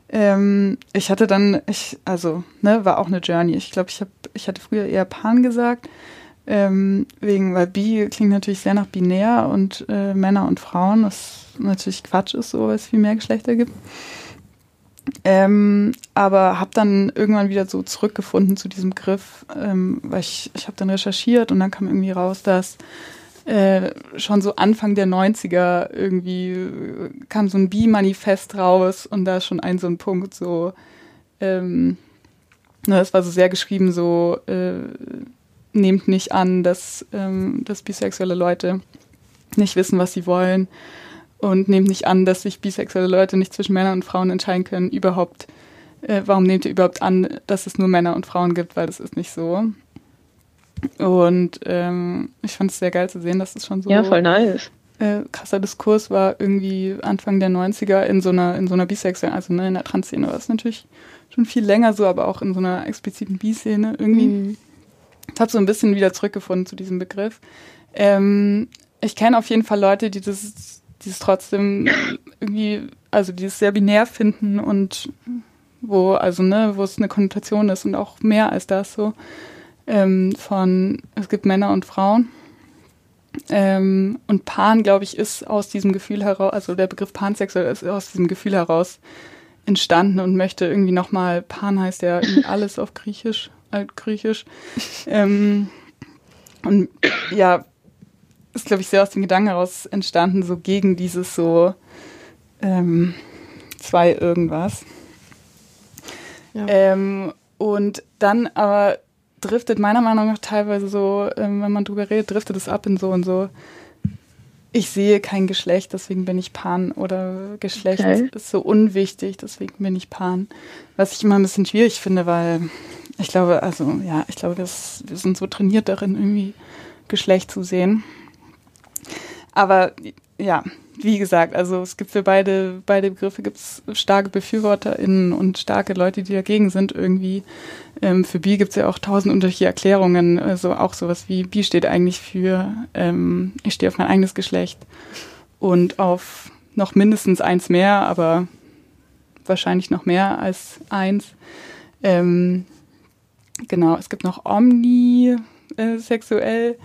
Ähm, ich hatte dann, ich also ne, war auch eine Journey. Ich glaube, ich habe, ich hatte früher eher Pan gesagt, ähm, wegen weil bi klingt natürlich sehr nach binär und äh, Männer und Frauen, was natürlich Quatsch ist, so weil es viel mehr Geschlechter gibt. Ähm, aber habe dann irgendwann wieder so zurückgefunden zu diesem Begriff, ähm, weil ich, ich habe dann recherchiert und dann kam irgendwie raus, dass äh, schon so Anfang der 90er irgendwie äh, kam so ein Bi-Manifest raus und da schon ein so ein Punkt so, ähm, na, das war so sehr geschrieben, so äh, nehmt nicht an, dass, ähm, dass bisexuelle Leute nicht wissen, was sie wollen und nehmt nicht an, dass sich bisexuelle Leute nicht zwischen Männern und Frauen entscheiden können. Überhaupt, äh, warum nehmt ihr überhaupt an, dass es nur Männer und Frauen gibt, weil das ist nicht so. Und ähm, ich fand es sehr geil zu sehen, dass es schon so ja, voll nice. Äh, krasser Diskurs war irgendwie Anfang der 90er in so einer, in so einer Bisexuellen, also ne, in der Trans-Szene war es natürlich schon viel länger so, aber auch in so einer expliziten Bi-Szene irgendwie. Mhm. Ich habe so ein bisschen wieder zurückgefunden zu diesem Begriff. Ähm, ich kenne auf jeden Fall Leute, die das, die es trotzdem irgendwie, also die es sehr binär finden und wo, also ne, wo es eine Konnotation ist und auch mehr als das so ähm, von, es gibt Männer und Frauen. Ähm, und Pan, glaube ich, ist aus diesem Gefühl heraus, also der Begriff pansexuell ist aus diesem Gefühl heraus entstanden und möchte irgendwie nochmal, Pan heißt ja alles auf Griechisch, altgriechisch. Ähm, und ja, ist, glaube ich, sehr aus dem Gedanken heraus entstanden, so gegen dieses so ähm, zwei irgendwas. Ja. Ähm, und dann aber driftet meiner Meinung nach teilweise so, ähm, wenn man drüber redet, driftet es ab in so und so. Ich sehe kein Geschlecht, deswegen bin ich Pan. Oder Geschlecht okay. ist so unwichtig, deswegen bin ich Pan. Was ich immer ein bisschen schwierig finde, weil ich glaube, also ja, ich glaube, wir, wir sind so trainiert darin, irgendwie Geschlecht zu sehen. Aber ja, wie gesagt, also es gibt für beide, beide Begriffe gibt starke BefürworterInnen und starke Leute, die dagegen sind irgendwie. Ähm, für Bi gibt es ja auch tausend unterschiedliche Erklärungen, also auch sowas wie Bi steht eigentlich für ähm, ich stehe auf mein eigenes Geschlecht und auf noch mindestens eins mehr, aber wahrscheinlich noch mehr als eins. Ähm, genau, es gibt noch omnisexuell. Äh,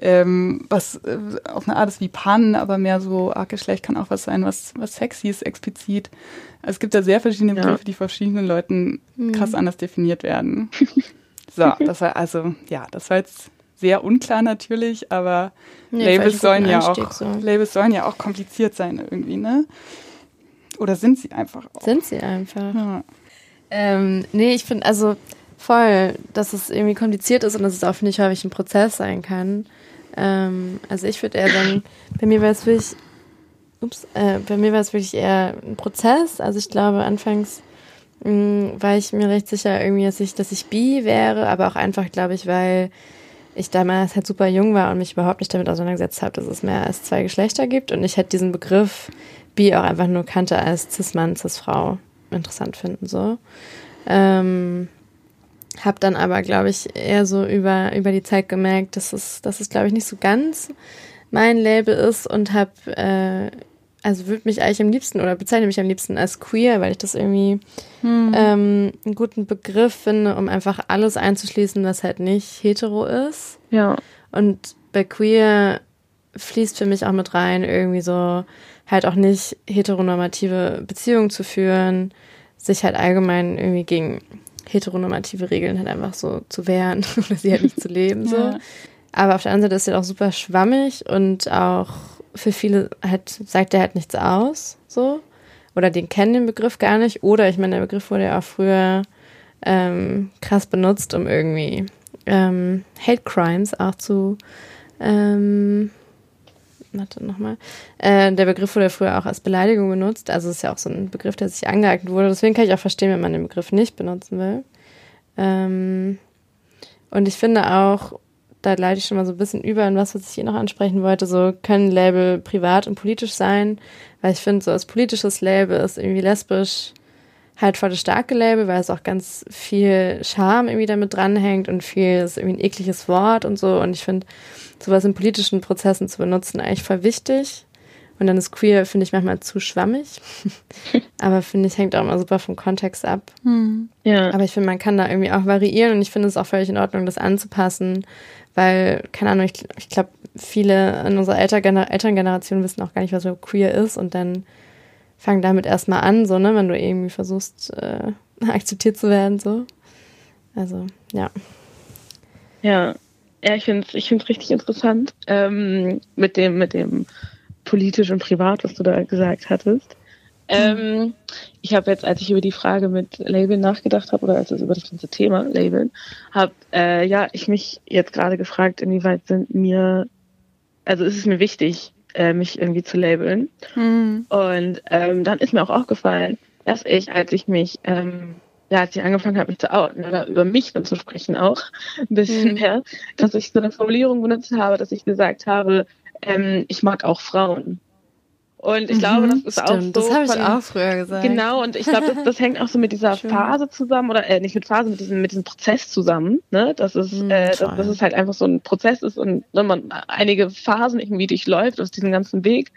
ähm, was äh, auf eine Art ist wie Pan, aber mehr so Artgeschlecht kann auch was sein, was, was sexy ist, explizit. Also es gibt da sehr verschiedene Begriffe, ja. die von verschiedenen Leuten mhm. krass anders definiert werden. so, das war also, ja, das war jetzt sehr unklar natürlich, aber nee, Labels sollen ja auch so. Labels sollen ja auch kompliziert sein irgendwie, ne? Oder sind sie einfach auch? Sind sie einfach. Ja. Ähm, nee, ich finde also voll, dass es irgendwie kompliziert ist und dass es auch, finde ich, häufig ein Prozess sein kann. Ähm, also ich würde eher sagen, bei mir war es wirklich, ups, äh, bei mir war es wirklich eher ein Prozess. Also ich glaube, anfangs mh, mm, war ich mir recht sicher irgendwie, dass ich, dass ich bi wäre, aber auch einfach, glaube ich, weil ich damals halt super jung war und mich überhaupt nicht damit auseinandergesetzt habe, dass es mehr als zwei Geschlechter gibt und ich hätte diesen Begriff bi auch einfach nur kannte als Cis-Mann, Cis-Frau interessant finden, so. Ähm, hab dann aber, glaube ich, eher so über, über die Zeit gemerkt, dass es, dass es, glaube ich, nicht so ganz mein Label ist und habe, äh, also würde mich eigentlich am liebsten oder bezeichne mich am liebsten als queer, weil ich das irgendwie hm. ähm, einen guten Begriff finde, um einfach alles einzuschließen, was halt nicht hetero ist. Ja. Und bei queer fließt für mich auch mit rein, irgendwie so halt auch nicht heteronormative Beziehungen zu führen, sich halt allgemein irgendwie gegen heteronormative Regeln halt einfach so zu wehren oder sie halt nicht zu leben. So. Ja. Aber auf der anderen Seite ist er auch super schwammig und auch für viele halt sagt er halt nichts aus, so. Oder den kennen den Begriff gar nicht. Oder ich meine, der Begriff wurde ja auch früher ähm, krass benutzt, um irgendwie ähm, Hate Crimes auch zu ähm, warte nochmal. Äh, der Begriff wurde früher auch als Beleidigung benutzt. Also ist ja auch so ein Begriff, der sich angeeignet wurde. Deswegen kann ich auch verstehen, wenn man den Begriff nicht benutzen will. Ähm, und ich finde auch, da leite ich schon mal so ein bisschen über in was, was ich hier noch ansprechen wollte. So können Label privat und politisch sein, weil ich finde, so als politisches Label ist irgendwie lesbisch halt voll das starke Label, weil es auch ganz viel Charme irgendwie damit dranhängt und viel ist irgendwie ein ekliges Wort und so. Und ich finde, sowas in politischen Prozessen zu benutzen eigentlich voll wichtig. Und dann ist queer, finde ich, manchmal zu schwammig. Aber finde ich, hängt auch immer super vom Kontext ab. Hm. Ja. Aber ich finde, man kann da irgendwie auch variieren und ich finde es auch völlig in Ordnung, das anzupassen. Weil, keine Ahnung, ich, ich glaube, viele in unserer Elterngeneration wissen auch gar nicht, was so queer ist und dann fang damit erstmal an, so, ne, wenn du irgendwie versuchst, äh, akzeptiert zu werden, so. Also, ja. Ja, ja, ich finde es ich richtig interessant ähm, mit dem, mit dem politisch und privat, was du da gesagt hattest. Ähm, ich habe jetzt, als ich über die Frage mit Labeln nachgedacht habe oder als es über das ganze Thema Labeln, habe äh, ja ich mich jetzt gerade gefragt, inwieweit sind mir, also ist es mir wichtig, äh, mich irgendwie zu labeln. Mhm. Und ähm, dann ist mir auch aufgefallen, dass ich, als ich mich, ähm, ja, als ich angefangen habe, mich zu outen oder über mich dann zu sprechen auch ein bisschen mhm. mehr, dass ich so eine Formulierung benutzt habe, dass ich gesagt habe, ähm, ich mag auch Frauen. Und ich glaube, das ist Stimmt, auch so. Das habe ich auch früher gesagt. Genau, und ich glaube, das, das hängt auch so mit dieser Schön. Phase zusammen, oder äh, nicht mit Phase, mit diesem, mit diesem Prozess zusammen, ne? Dass es, mm, äh, dass, dass es halt einfach so ein Prozess ist und wenn man einige Phasen irgendwie durchläuft aus diesem ganzen Weg.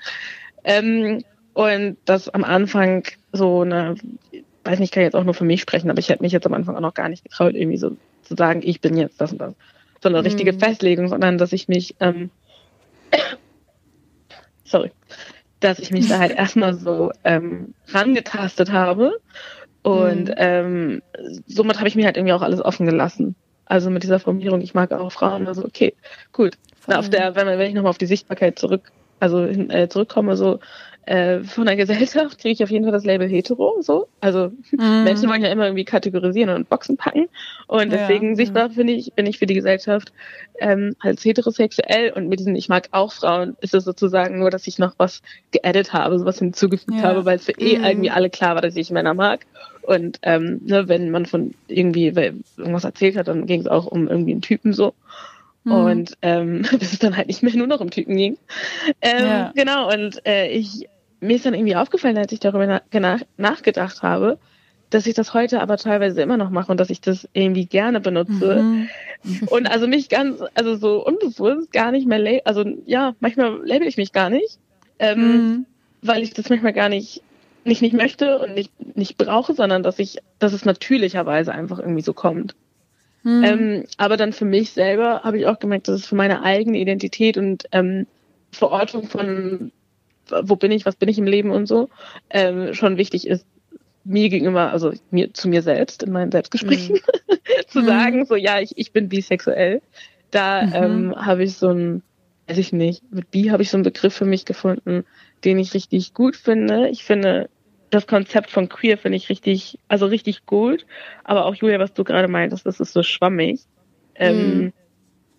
Ähm, und dass am Anfang so eine, weiß nicht, ich kann jetzt auch nur für mich sprechen, aber ich hätte mich jetzt am Anfang auch noch gar nicht getraut, irgendwie so zu sagen, ich bin jetzt das und das. So eine richtige mm. Festlegung, sondern dass ich mich ähm, sorry, dass ich mich da halt erstmal so ähm, rangetastet habe. Und mhm. ähm, somit habe ich mir halt irgendwie auch alles offen gelassen. Also mit dieser Formulierung, ich mag auch Frauen, also okay, gut. Na, auf der, wenn, wenn ich nochmal auf die Sichtbarkeit zurück, also äh, zurückkomme, so äh, von der Gesellschaft kriege ich auf jeden Fall das Label hetero, so. Also mm. Menschen wollen ja immer irgendwie kategorisieren und Boxen packen. Und deswegen ja, sichtbar finde ich, bin ich für die Gesellschaft ähm, als heterosexuell und mit diesen Ich mag auch Frauen ist es sozusagen nur, dass ich noch was geaddet habe, sowas hinzugefügt ja. habe, weil es für eh mm. irgendwie alle klar war, dass ich Männer mag. Und ähm, ne, wenn man von irgendwie irgendwas erzählt hat, dann ging es auch um irgendwie einen Typen so. Mhm. Und ähm, bis es dann halt nicht mehr nur noch um Typen ging. Ähm, ja. Genau, und äh, ich mir ist dann irgendwie aufgefallen, als ich darüber nach nachgedacht habe, dass ich das heute aber teilweise immer noch mache und dass ich das irgendwie gerne benutze. Mhm. Und also mich ganz, also so unbewusst gar nicht mehr, also ja, manchmal label ich mich gar nicht, ähm, mhm. weil ich das manchmal gar nicht, nicht, nicht möchte und nicht, nicht brauche, sondern dass ich, dass es natürlicherweise einfach irgendwie so kommt. Mhm. Ähm, aber dann für mich selber habe ich auch gemerkt, dass es für meine eigene Identität und ähm, Verortung von wo bin ich, was bin ich im Leben und so, ähm, schon wichtig ist, mir gegenüber, also mir zu mir selbst in meinen Selbstgesprächen mhm. zu sagen, so ja, ich, ich bin bisexuell. Da mhm. ähm, habe ich so ein, weiß ich nicht, mit bi habe ich so einen Begriff für mich gefunden, den ich richtig gut finde. Ich finde das Konzept von queer finde ich richtig, also richtig gut. Aber auch Julia, was du gerade meintest, das ist so schwammig. Ähm, mhm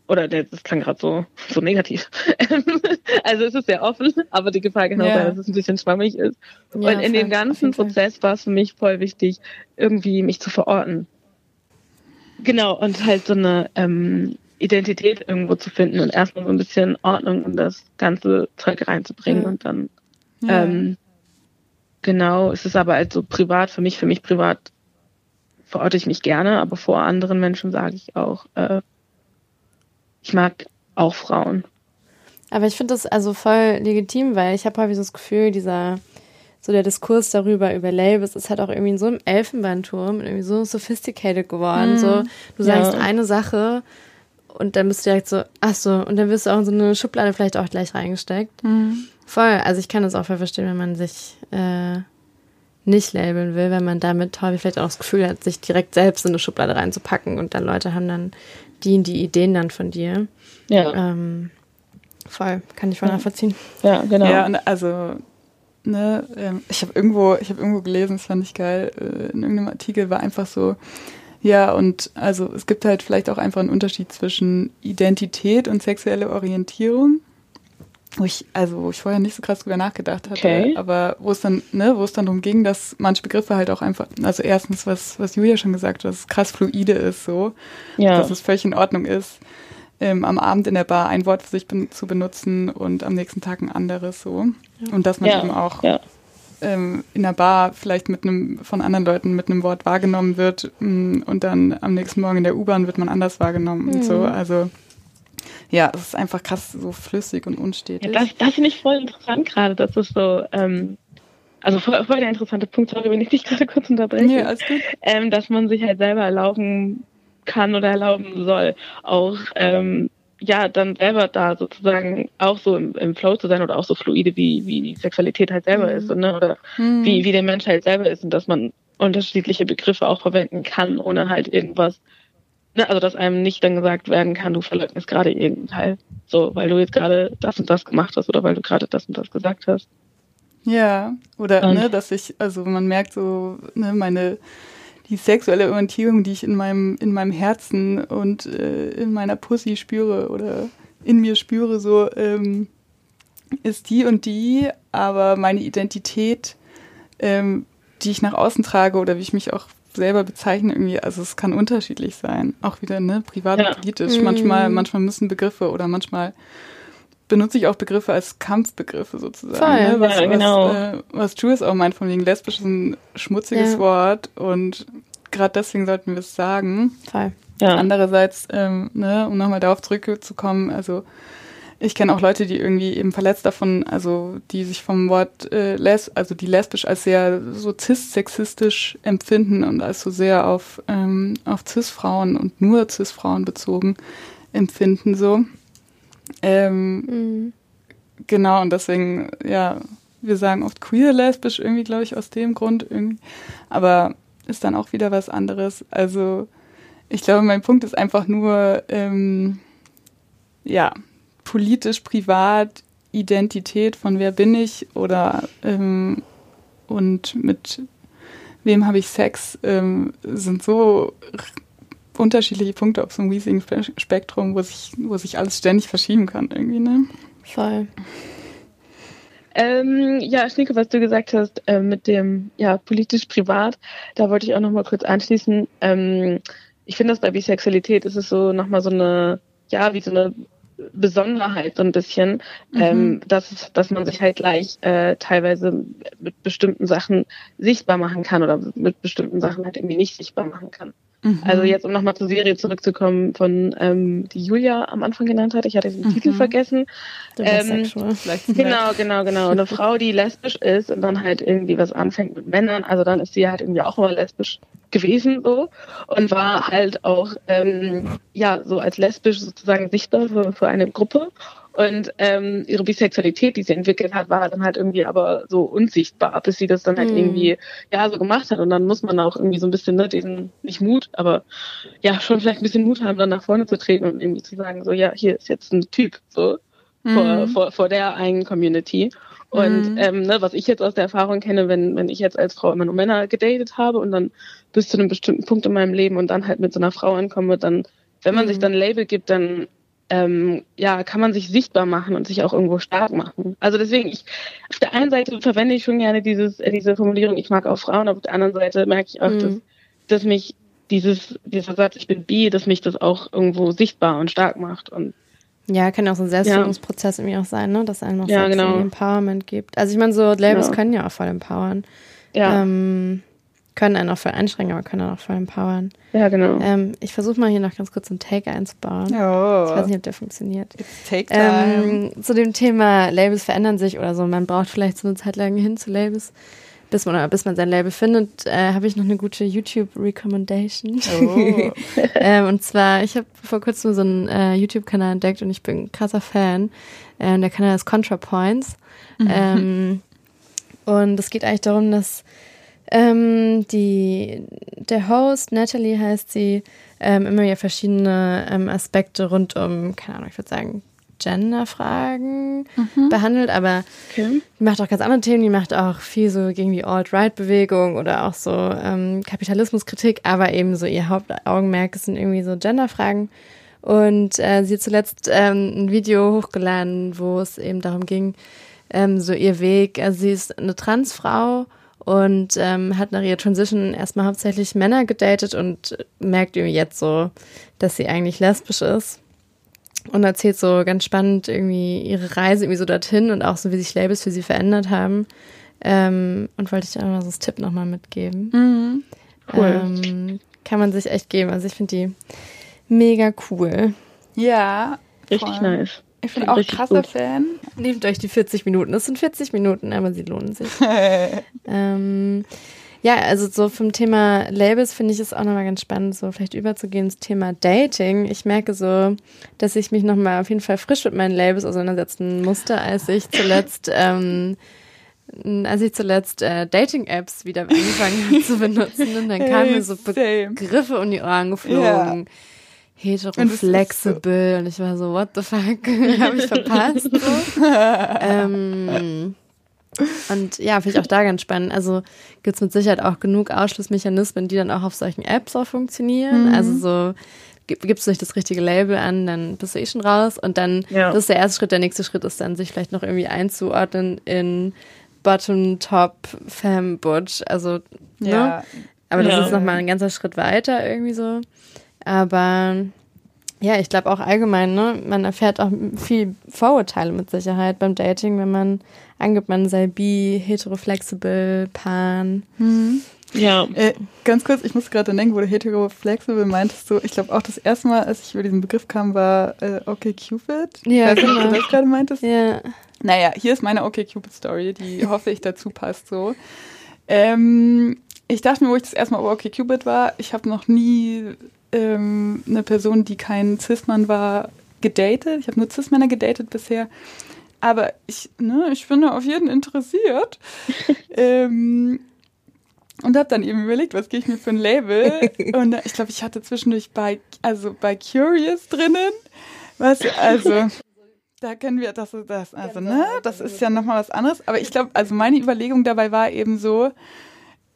oder das klang gerade so, so negativ. also es ist sehr offen, aber die Gefahr genau ja. dass es ein bisschen schwammig ist. Ja, und in dem ganzen Prozess war es für mich voll wichtig, irgendwie mich zu verorten. Genau, und halt so eine ähm, Identität irgendwo zu finden und erstmal so ein bisschen Ordnung in das ganze Zeug reinzubringen ja. und dann ähm, genau, es ist aber halt so privat, für mich, für mich privat verorte ich mich gerne, aber vor anderen Menschen sage ich auch, äh, ich mag auch Frauen. Aber ich finde das also voll legitim, weil ich habe häufig so das Gefühl, dieser so der Diskurs darüber über Labels ist halt auch irgendwie in so einem Elfenbeinturm irgendwie so sophisticated geworden. Mm, so du sagst ja. eine Sache und dann bist du direkt so, ach so, und dann wirst du auch in so eine Schublade vielleicht auch gleich reingesteckt. Mm. Voll. Also ich kann das auch voll verstehen, wenn man sich äh, nicht labeln will, wenn man damit häufig vielleicht auch das Gefühl hat, sich direkt selbst in eine Schublade reinzupacken und dann Leute haben dann die, die Ideen dann von dir. Ja. Ähm, voll, kann ich voll nachvollziehen. Ja, genau. Ja, und also, ne, ähm, ich habe irgendwo, ich habe irgendwo gelesen, das fand ich geil, äh, in irgendeinem Artikel war einfach so, ja, und also es gibt halt vielleicht auch einfach einen Unterschied zwischen Identität und sexuelle Orientierung wo ich, also wo ich vorher nicht so krass drüber nachgedacht hatte, okay. aber wo es dann, ne, wo es dann darum ging, dass manche Begriffe halt auch einfach, also erstens, was, was Julia schon gesagt hat, dass es krass fluide ist, so, ja. dass es völlig in Ordnung ist, ähm, am Abend in der Bar ein Wort für sich ben zu benutzen und am nächsten Tag ein anderes, so. Ja. Und dass man ja. eben auch ja. ähm, in der Bar vielleicht mit einem, von anderen Leuten mit einem Wort wahrgenommen wird mh, mm, und dann am nächsten Morgen in der U-Bahn wird man anders wahrgenommen mhm. und so, also ja, es ist einfach krass so flüssig und unstetig. Ja, das, das finde ich voll interessant gerade, dass es so, ähm, also voll, voll der interessante Punkt, sorry, wenn ich dich gerade kurz unterbreche, ja, alles gut. Ähm, dass man sich halt selber erlauben kann oder erlauben soll, auch ähm, ja, dann selber da sozusagen auch so im, im Flow zu sein oder auch so fluide, wie, wie die Sexualität halt selber Mhm. ist, ne? oder Mhm. wie, wie der Mensch halt selber ist und dass man unterschiedliche Begriffe auch verwenden kann, ohne halt irgendwas, ne? also dass einem nicht dann gesagt werden kann, du verleugnest gerade irgendeinen Teil, so, weil du jetzt gerade das und das gemacht hast oder weil du gerade das und das gesagt hast. Ja, oder Und- ne, dass ich, also man merkt so, ne, meine die sexuelle Orientierung, die ich in meinem, in meinem Herzen und äh, in meiner Pussy spüre oder in mir spüre, so ähm, ist die und die, aber meine Identität, ähm, die ich nach außen trage oder wie ich mich auch selber bezeichne, irgendwie, also es kann unterschiedlich sein. Auch wieder, ne, privat Ja. und politisch. Mhm. Manchmal, manchmal müssen Begriffe oder manchmal benutze ich auch Begriffe als Kampfbegriffe sozusagen. Voll. Ne? Was, Ja, genau. was, äh, was Jules auch meint, von wegen lesbisch ist ein schmutziges Ja. Wort und gerade deswegen sollten wir es sagen. Voll. Ja. Andererseits, ähm, ne, um nochmal darauf zurückzukommen, also ich kenne auch Leute, die irgendwie eben verletzt davon, also die sich vom Wort äh, les, also die lesbisch als sehr so cis-sexistisch empfinden und als so sehr auf, ähm, auf cis-Frauen und nur cis-Frauen bezogen empfinden so. Ähm, Mhm. Genau, und deswegen, ja, wir sagen oft queer lesbisch irgendwie, glaube ich, aus dem Grund irgendwie. Aber ist dann auch wieder was anderes. Also, ich glaube, mein Punkt ist einfach nur, ähm, ja, politisch, privat, Identität von wer bin ich oder ähm, und mit wem habe ich Sex, ähm, sind so unterschiedliche Punkte auf so einem riesigen Spe- Spektrum, wo sich, wo sich alles ständig verschieben kann irgendwie, ne? Voll. Ähm, ja, Schnieke, was du gesagt hast äh, mit dem ja politisch privat, da wollte ich auch noch mal kurz anschließen. Ähm, ich finde, dass bei Bisexualität ist es so noch mal so eine ja wie so eine Besonderheit so ein bisschen, Mhm. ähm, dass dass man sich halt gleich äh, teilweise mit bestimmten Sachen sichtbar machen kann oder mit bestimmten Sachen halt irgendwie nicht sichtbar machen kann. Mhm. Also jetzt, um nochmal zur Serie zurückzukommen, von ähm, die Julia am Anfang genannt hat, ich hatte den Mhm. Titel vergessen. Ähm, Genau, genau, genau. Eine Frau, die lesbisch ist und dann halt irgendwie was anfängt mit Männern, also dann ist sie halt irgendwie auch immer lesbisch gewesen so und war halt auch ähm, ja so als lesbisch sozusagen sichtbar für, für eine Gruppe und ähm, ihre Bisexualität, die sie entwickelt hat, war dann halt irgendwie aber so unsichtbar, bis sie das dann halt Mhm. irgendwie ja so gemacht hat und dann muss man auch irgendwie so ein bisschen ne, diesen nicht Mut, aber ja schon vielleicht ein bisschen Mut haben, dann nach vorne zu treten und irgendwie zu sagen so ja hier ist jetzt ein Typ so vor, Mhm. vor, vor der eigenen Community. Und Mhm. ähm, ne, was ich jetzt aus der Erfahrung kenne, wenn, wenn ich jetzt als Frau immer nur Männer gedatet habe und dann bis zu einem bestimmten Punkt in meinem Leben und dann halt mit so einer Frau ankomme, dann, wenn man Mhm. sich dann ein Label gibt, dann ähm, ja, kann man sich sichtbar machen und sich auch irgendwo stark machen. Also deswegen, ich auf der einen Seite verwende ich schon gerne dieses, äh, diese Formulierung, ich mag auch Frauen, auf der anderen Seite merke ich auch, Mhm. dass, dass mich dieses, dieser Satz, ich bin bi, dass mich das auch irgendwo sichtbar und stark macht. Und Ja, kann ja auch so ein Selbstfindungsprozess irgendwie auch sein, ne? dass einem noch Ja, genau. Empowerment gibt. Also ich meine, so Labels Genau. können ja auch voll empowern. ja, Ähm, können einen auch voll anstrengen, aber können auch voll empowern. ja, genau. Ähm, ich versuche mal hier noch ganz kurz einen Take einzubauen. Ich weiß Oh, nicht, ob der funktioniert. it's take time. Ähm, zu dem Thema Labels verändern sich oder so. Man braucht vielleicht so eine Zeit lang hin zu Labels, bis man, bis man sein Label findet. Äh, habe ich noch eine gute YouTube-Recommendation. oh. ähm, und zwar, ich habe vor kurzem so einen äh, YouTube-Kanal entdeckt und ich bin ein krasser Fan. Ähm, der Kanal ist ContraPoints. Ähm, und es geht eigentlich darum, dass ähm, die, der Host, Natalie heißt sie, ähm, immer wieder verschiedene ähm, Aspekte rund um, keine Ahnung, ich würde sagen, Gender-Fragen behandelt, aber Okay. die macht auch ganz andere Themen, die macht auch viel so gegen die Alt-Right-Bewegung oder auch so ähm, Kapitalismuskritik, aber eben so ihr Hauptaugenmerk sind irgendwie so Genderfragen. Und äh, sie hat zuletzt ähm, ein Video hochgeladen, wo es eben darum ging, ähm, so ihr Weg. Also sie ist eine Transfrau und ähm, hat nach ihrer Transition erstmal hauptsächlich Männer gedatet und merkt irgendwie jetzt so, dass sie eigentlich lesbisch ist und erzählt so ganz spannend irgendwie ihre Reise irgendwie so dorthin und auch so, wie sich Labels für sie verändert haben. Ähm, und wollte ich auch mal so das Tipp nochmal mitgeben. Mhm. Cool. Ähm, kann man sich echt geben. Also ich finde die mega cool. Ja, Richtig voll. nice. Ich bin auch Richtig krasser gut. Fan. Nehmt euch die 40 Minuten. Das sind 40 Minuten, aber sie lohnen sich. ähm, Ja, also so vom Thema Labels finde ich es auch nochmal ganz spannend, so vielleicht überzugehen ins Thema Dating. Ich merke so, dass ich mich nochmal auf jeden Fall frisch mit meinen Labels auseinandersetzen musste, als ich zuletzt, ähm, als ich zuletzt äh, Dating-Apps wieder angefangen habe zu benutzen. Und dann kamen mir so Begriffe um die Ohren geflogen. Ja hetero-flexible und, und, ich war so, what the fuck, habe ich verpasst? So. ähm, und ja, finde ich auch da ganz spannend. Also gibt es mit Sicherheit auch genug Ausschlussmechanismen, die dann auch auf solchen Apps auch funktionieren. Mhm. Also so gibst du nicht das richtige Label an, dann bist du eh schon raus. Und dann, ja. das ist der erste Schritt. Der nächste Schritt ist dann, sich vielleicht noch irgendwie einzuordnen in Bottom, Top, Femme, Butch. Also, ne? ja. Aber das ja. ist nochmal ein ganzer Schritt weiter irgendwie so. Aber ja, ich glaube auch allgemein, ne, man erfährt auch viel Vorurteile mit Sicherheit beim Dating, wenn man angibt, man sei bi, heteroflexible, pan. Mhm. Ja. Äh, ganz kurz, ich muss gerade denken, wo du heteroflexible meintest du, ich glaube auch das erste Mal, als ich über diesen Begriff kam, war äh, okay Cupid. Ja, weißt genau. du, das gerade meintest? Ja. Naja, hier ist meine okay Cupid Story, die hoffe ich dazu passt so. Ähm, ich dachte mir, wo ich das erste Mal über okay Cupid war, ich habe noch nie ähm, eine Person, die kein Cis-Mann war, gedatet. Ich habe nur Cis-Männer gedatet bisher. Aber ich, ne, ich bin da auf jeden interessiert. ähm, und habe dann eben überlegt, was gehe ich mir für ein Label? Und ich glaube, ich hatte zwischendurch bei, also bei Curious drinnen. Was, also, da können wir, das das, also, ne, das ist ja nochmal was anderes. Aber ich glaube, also meine Überlegung dabei war eben so,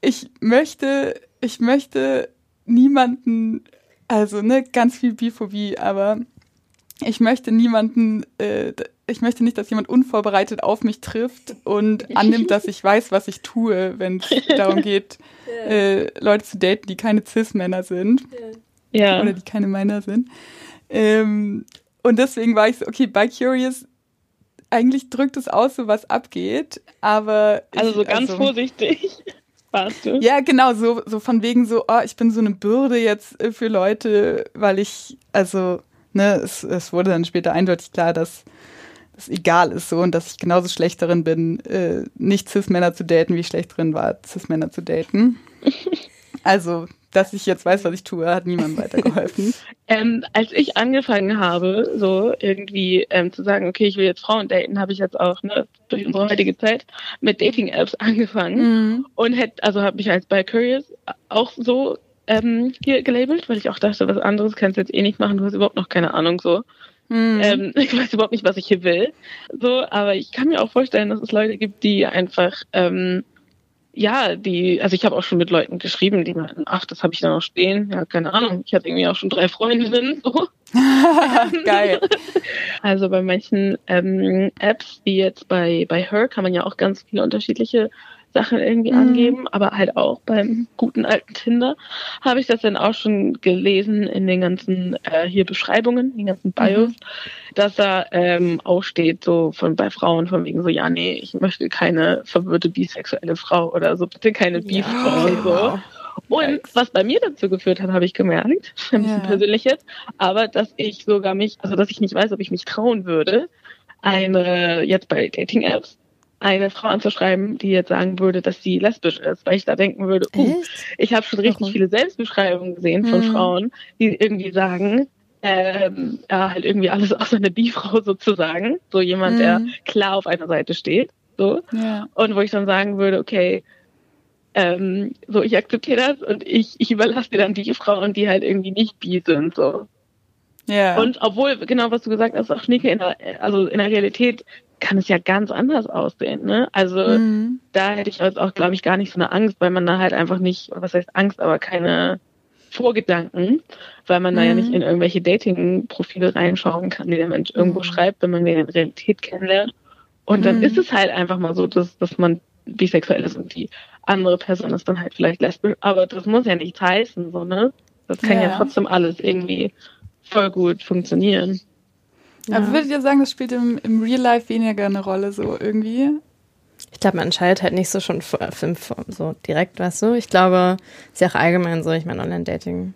ich möchte, ich möchte niemanden also, ne, ganz viel Biphobie, aber ich möchte niemanden, äh, ich möchte nicht, dass jemand unvorbereitet auf mich trifft und annimmt, dass ich weiß, was ich tue, wenn es darum geht, äh, Leute zu daten, die keine Cis-Männer sind. Ja. Oder die keine Männer sind. Ähm, und deswegen war ich so, okay, bei Curious, eigentlich drückt es aus, so was abgeht, aber. Also so ganz also, vorsichtig warst du? Ja, genau, so, so von wegen so, oh, ich bin so eine Bürde jetzt äh, für Leute, weil ich, also, ne, es, es wurde dann später eindeutig klar, dass das egal ist so und dass ich genauso schlecht darin bin, äh, nicht Cis-Männer zu daten, wie ich schlecht drin war, Cis-Männer zu daten. Also dass ich jetzt weiß, was ich tue, hat niemandem weitergeholfen. ähm, als ich angefangen habe, so irgendwie ähm, zu sagen, okay, ich will jetzt Frauen daten, habe ich jetzt auch ne, durch unsere heutige Zeit mit Dating-Apps angefangen mhm. und hätte, also habe mich als bei Curious auch so ähm, hier gelabelt, weil ich auch dachte, was anderes kannst du jetzt eh nicht machen, du hast überhaupt noch keine Ahnung so. Mhm. Ähm, ich weiß überhaupt nicht, was ich hier will. So, aber ich kann mir auch vorstellen, dass es Leute gibt, die einfach ähm, ja, die, also ich habe auch schon mit Leuten geschrieben, die meinten, ach, das habe ich da noch stehen. Ja, keine Ahnung. Ich hatte irgendwie auch schon drei Freundinnen. So. Geil. Also bei manchen ähm, Apps, wie jetzt bei, bei Her, kann man ja auch ganz viele unterschiedliche Sachen irgendwie mhm. angeben, aber halt auch beim guten alten Tinder habe ich das dann auch schon gelesen in den ganzen äh, hier Beschreibungen, den ganzen Bios, mhm. dass da ähm, auch steht, so von bei Frauen von wegen so, ja, nee, ich möchte keine verwirrte bisexuelle Frau oder so, bitte keine Bi-Frau ja. so. Und was bei mir dazu geführt hat, habe ich gemerkt, ein bisschen ja. persönlich jetzt, aber dass ich sogar mich, also dass ich nicht weiß, ob ich mich trauen würde, eine, jetzt bei Dating-Apps, eine Frau anzuschreiben, die jetzt sagen würde, dass sie lesbisch ist, weil ich da denken würde, uh, ich habe schon richtig Warum? viele Selbstbeschreibungen gesehen von hm. Frauen, die irgendwie sagen, ähm, ja, halt irgendwie alles außer eine Bi-Frau sozusagen, so jemand, hm. der klar auf einer Seite steht, so. Ja. Und wo ich dann sagen würde, okay, ähm, so ich akzeptiere das und ich, ich überlasse dir dann die Frauen, die halt irgendwie nicht bi sind, so. Ja. Und obwohl, genau was du gesagt hast, auch Schnieke, in der, also in der Realität kann es ja ganz anders aussehen. Ne? Also mhm. da hätte ich jetzt auch, glaube ich, gar nicht so eine Angst, weil man da halt einfach nicht, was heißt Angst, aber keine Vorgedanken, weil man mhm. da ja nicht mhm. in irgendwelche Dating-Profile reinschauen kann, die der Mensch irgendwo mhm. schreibt, wenn man den in Realität kennenlernt. Und dann mhm. ist es halt einfach mal so, dass, dass man bisexuell ist und die andere Person ist dann halt vielleicht lesbisch. Aber das muss ja nichts heißen, so, ne? Das kann ja, ja trotzdem alles irgendwie voll gut funktionieren. Ja. Aber würdet ihr sagen, das spielt im, im Real Life weniger eine Rolle, so irgendwie? Ich glaube, man entscheidet halt nicht so schon so direkt, weißt du? Ich glaube, ist ja auch allgemein so, ich meine, Online-Dating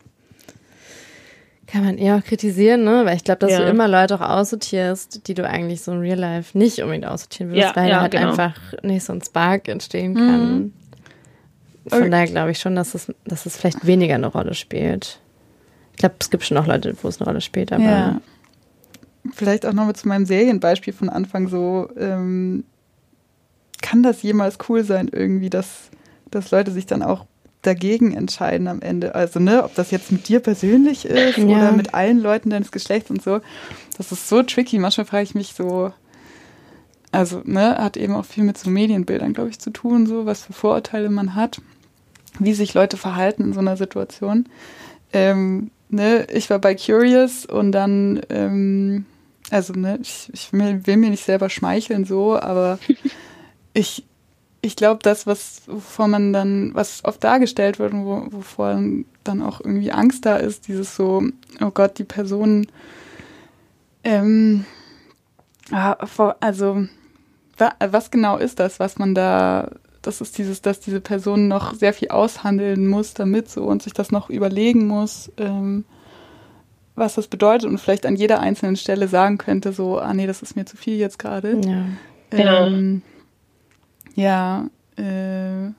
kann man eher auch kritisieren, ne? Weil ich glaube, dass ja. du immer Leute auch aussortierst, die du eigentlich so in Real Life nicht unbedingt aussortieren würdest, ja, weil ja, da halt genau. einfach nicht so ein Spark entstehen kann. Mhm. Von Okay. daher glaube ich schon, dass es, dass es vielleicht weniger eine Rolle spielt. Ich glaube, es gibt schon auch Leute, wo es eine Rolle spielt, aber. Vielleicht auch nochmal zu meinem Serienbeispiel von Anfang so, ähm, kann das jemals cool sein, irgendwie, dass, dass Leute sich dann auch dagegen entscheiden am Ende? Also, ne, ob das jetzt mit dir persönlich ist Ja. oder mit allen Leuten deines Geschlechts und so. Das ist so tricky. Manchmal frage ich mich so, also, ne, hat eben auch viel mit so Medienbildern, glaube ich, zu tun, so, was für Vorurteile man hat, wie sich Leute verhalten in so einer Situation. Ähm, ne, ich war bei Curious und dann, ähm, also, ne, ich, ich will, will mir nicht selber schmeicheln so, aber ich, ich glaube, das, was, wovor man dann, was oft dargestellt wird und wo, wovor dann auch irgendwie Angst da ist, dieses so, oh Gott, die Person, ähm, ah, also, wa, was genau ist das, was man da, das ist dieses, dass diese Person noch sehr viel aushandeln muss damit so und sich das noch überlegen muss, ähm, was das bedeutet und vielleicht an jeder einzelnen Stelle sagen könnte, so, ah nee, das ist mir zu viel jetzt gerade. ja. Ja. Ähm, ja, äh,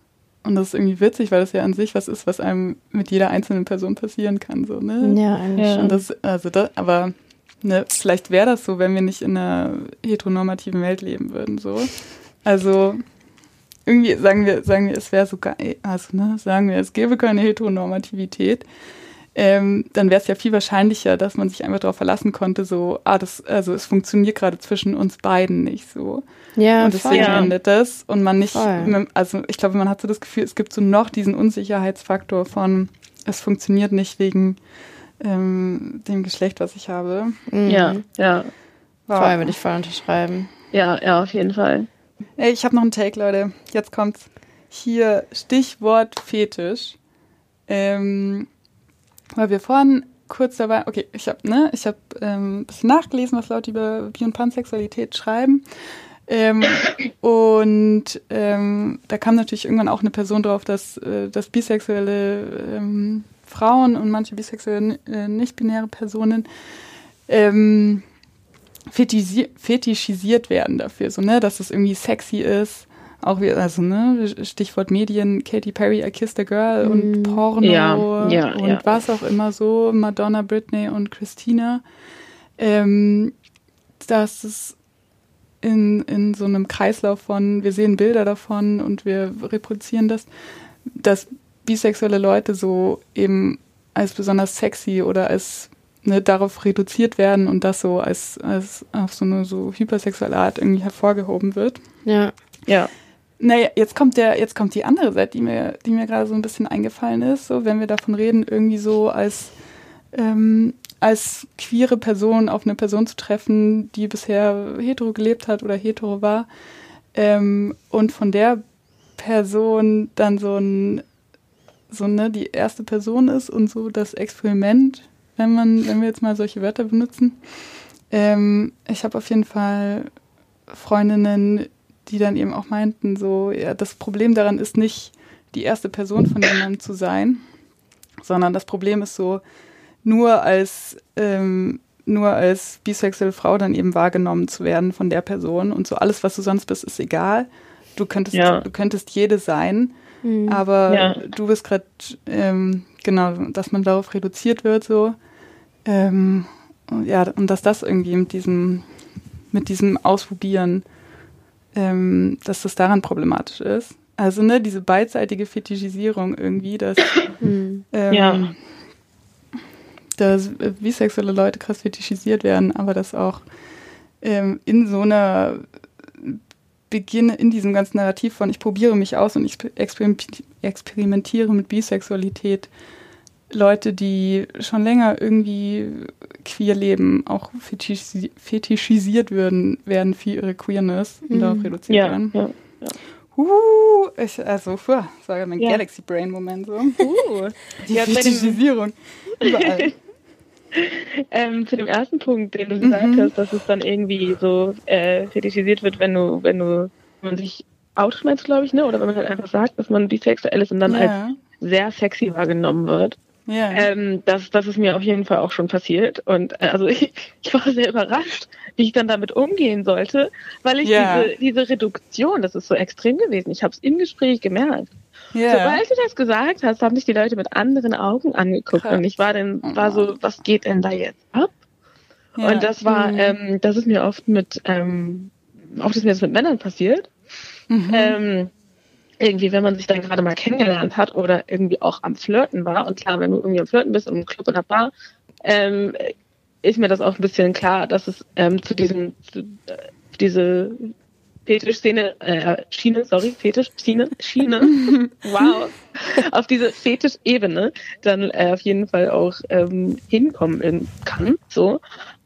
und das ist irgendwie witzig, weil das ja an sich was ist, was einem mit jeder einzelnen Person passieren kann, so, ne? Ja, eigentlich Ja. schon. Und das, also das, aber ne, vielleicht wäre das so, wenn wir nicht in einer heteronormativen Welt leben würden, so. Also irgendwie sagen wir, sagen wir, es wäre so geil, also ne, sagen wir, es gäbe keine Heteronormativität, ähm, dann wäre es ja viel wahrscheinlicher, dass man sich einfach darauf verlassen konnte, so, ah, das, also es funktioniert gerade zwischen uns beiden nicht so. ja, und deswegen voll. Ja. endet das und man nicht, Voll. also ich glaube, man hat so das Gefühl, es gibt so noch diesen Unsicherheitsfaktor von, es funktioniert nicht wegen ähm, dem Geschlecht, was ich habe. Mhm. Ja, ja, Wow. Voll, würde ich voll unterschreiben. ja, ja, auf jeden Fall. Ey, ich habe noch einen Take, Leute. Jetzt kommt's. Hier Stichwort Fetisch. Ähm, weil wir vorhin kurz dabei, okay, ich habe ne, ich habe ähm, ein bisschen nachgelesen, was Leute über Bi- und Pansexualität schreiben. Ähm, und ähm, da kam natürlich irgendwann auch eine Person drauf, dass, äh, dass bisexuelle ähm, Frauen und manche bisexuelle äh, nicht-binäre Personen ähm, fetischisiert werden dafür, so, ne, dass es irgendwie sexy ist. Auch wie, also, ne, Stichwort Medien, Katy Perry, I Kissed a Girl und Mhm. Porno Ja, ja, und ja. was auch immer so, Madonna, Britney und Christina. Ähm, dass es in, in so einem Kreislauf von, wir sehen Bilder davon und wir reproduzieren das, dass bisexuelle Leute so eben als besonders sexy oder als ne, darauf reduziert werden und das so als, als auf so eine so hypersexuelle Art irgendwie hervorgehoben wird. Ja. Ja, Naja, jetzt kommt der, jetzt kommt die andere Seite, die mir, die mir gerade so ein bisschen eingefallen ist, so wenn wir davon reden, irgendwie so als ähm, als queere Person auf eine Person zu treffen, die bisher hetero gelebt hat oder hetero war, ähm, und von der Person dann so ein so ne die erste Person ist und so das Experiment, wenn man wenn wir jetzt mal solche Wörter benutzen. Ähm, ich habe auf jeden Fall Freundinnen, die dann eben auch meinten, so, ja, das Problem daran ist nicht, die erste Person von jemandem zu sein, sondern das Problem ist so, nur als, ähm, nur als bisexuelle Frau dann eben wahrgenommen zu werden von der Person und so alles, was du sonst bist, ist egal. Du könntest, Ja. du könntest jede sein, Mhm. aber Ja. du bist gerade, ähm, genau, dass man darauf reduziert wird, so. Ähm, und ja, und dass das irgendwie mit diesem, mit diesem Ausprobieren, ähm, dass das daran problematisch ist. Also, ne, diese beidseitige Fetischisierung irgendwie, dass, Mhm. ähm, Ja. dass äh, bisexuelle Leute krass fetischisiert werden, aber dass auch ähm, in so einer Beginne in diesem ganzen Narrativ von ich probiere mich aus und ich experimenti- experimentiere mit Bisexualität Leute, die schon länger irgendwie queer leben, auch fetischisi fetischisiert würden, werden für ihre Queerness und Mhm. darauf reduziert ja, werden. ja. Uh, ich, also, puh, das war mein Ja. Galaxy Brain Moment so. Uh, Die Ja, Fetischisierung. Überall. ähm, zu dem ersten Punkt, den du gesagt Mhm. hast, dass es dann irgendwie so äh, fetischisiert wird, wenn du, wenn du, wenn man sich outet, glaube ich, ne? Oder wenn man halt einfach sagt, dass man bisexuell ist und dann als ja. sehr sexy wahrgenommen wird. Ja. Ähm, das, das ist mir auf jeden Fall auch schon passiert. Und äh, also ich, ich war sehr überrascht, wie ich dann damit umgehen sollte, weil ich Ja. diese, diese Reduktion, das ist so extrem gewesen. Ich habe es im Gespräch gemerkt. Yeah. Sobald du das gesagt hast, haben sich die Leute mit anderen Augen angeguckt Krass. und ich war dann, war so, was geht denn da jetzt ab? Ja. Und das war, mhm. ähm, das ist mir oft mit, ähm, auch das ist mir jetzt mit Männern passiert. Mhm. Ähm, irgendwie, wenn man sich dann gerade mal kennengelernt hat oder irgendwie auch am Flirten war, und klar, wenn du irgendwie am Flirten bist im Club oder Bar, ähm, ist mir das auch ein bisschen klar, dass es ähm, zu diesem, zu, äh, diese Fetischszene, äh, Schiene, sorry, Fetisch, Schiene, Schiene, wow, auf diese Fetischebene dann äh, auf jeden Fall auch ähm, hinkommen kann, so.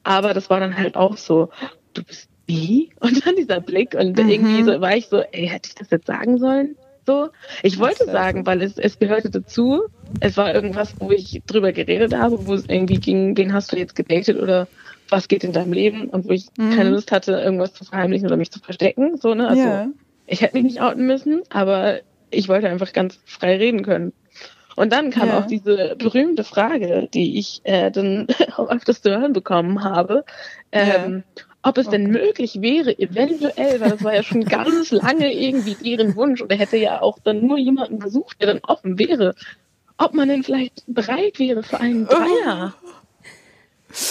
Aber das war dann halt auch so, du bist wie? Und dann dieser Blick und mhm. irgendwie so war ich so, ey, hätte ich das jetzt sagen sollen? So, ich wollte sagen, weil es, es gehörte dazu. Es war irgendwas, wo ich drüber geredet habe, wo es irgendwie ging, wen hast du jetzt gedatet oder was geht in deinem Leben und wo ich mhm. keine Lust hatte, irgendwas zu verheimlichen oder mich zu verstecken. So, ne? Also yeah. ich hätte mich nicht outen müssen, aber ich wollte einfach ganz frei reden können. Und dann kam yeah. auch diese berühmte Frage, die ich äh, dann auch öfters zu hören bekommen habe. Ähm, yeah ob es okay. denn möglich wäre, eventuell, weil das war ja schon ganz lange irgendwie deren Wunsch oder hätte ja auch dann nur jemanden besucht, der dann offen wäre, ob man denn vielleicht bereit wäre für einen Dreier.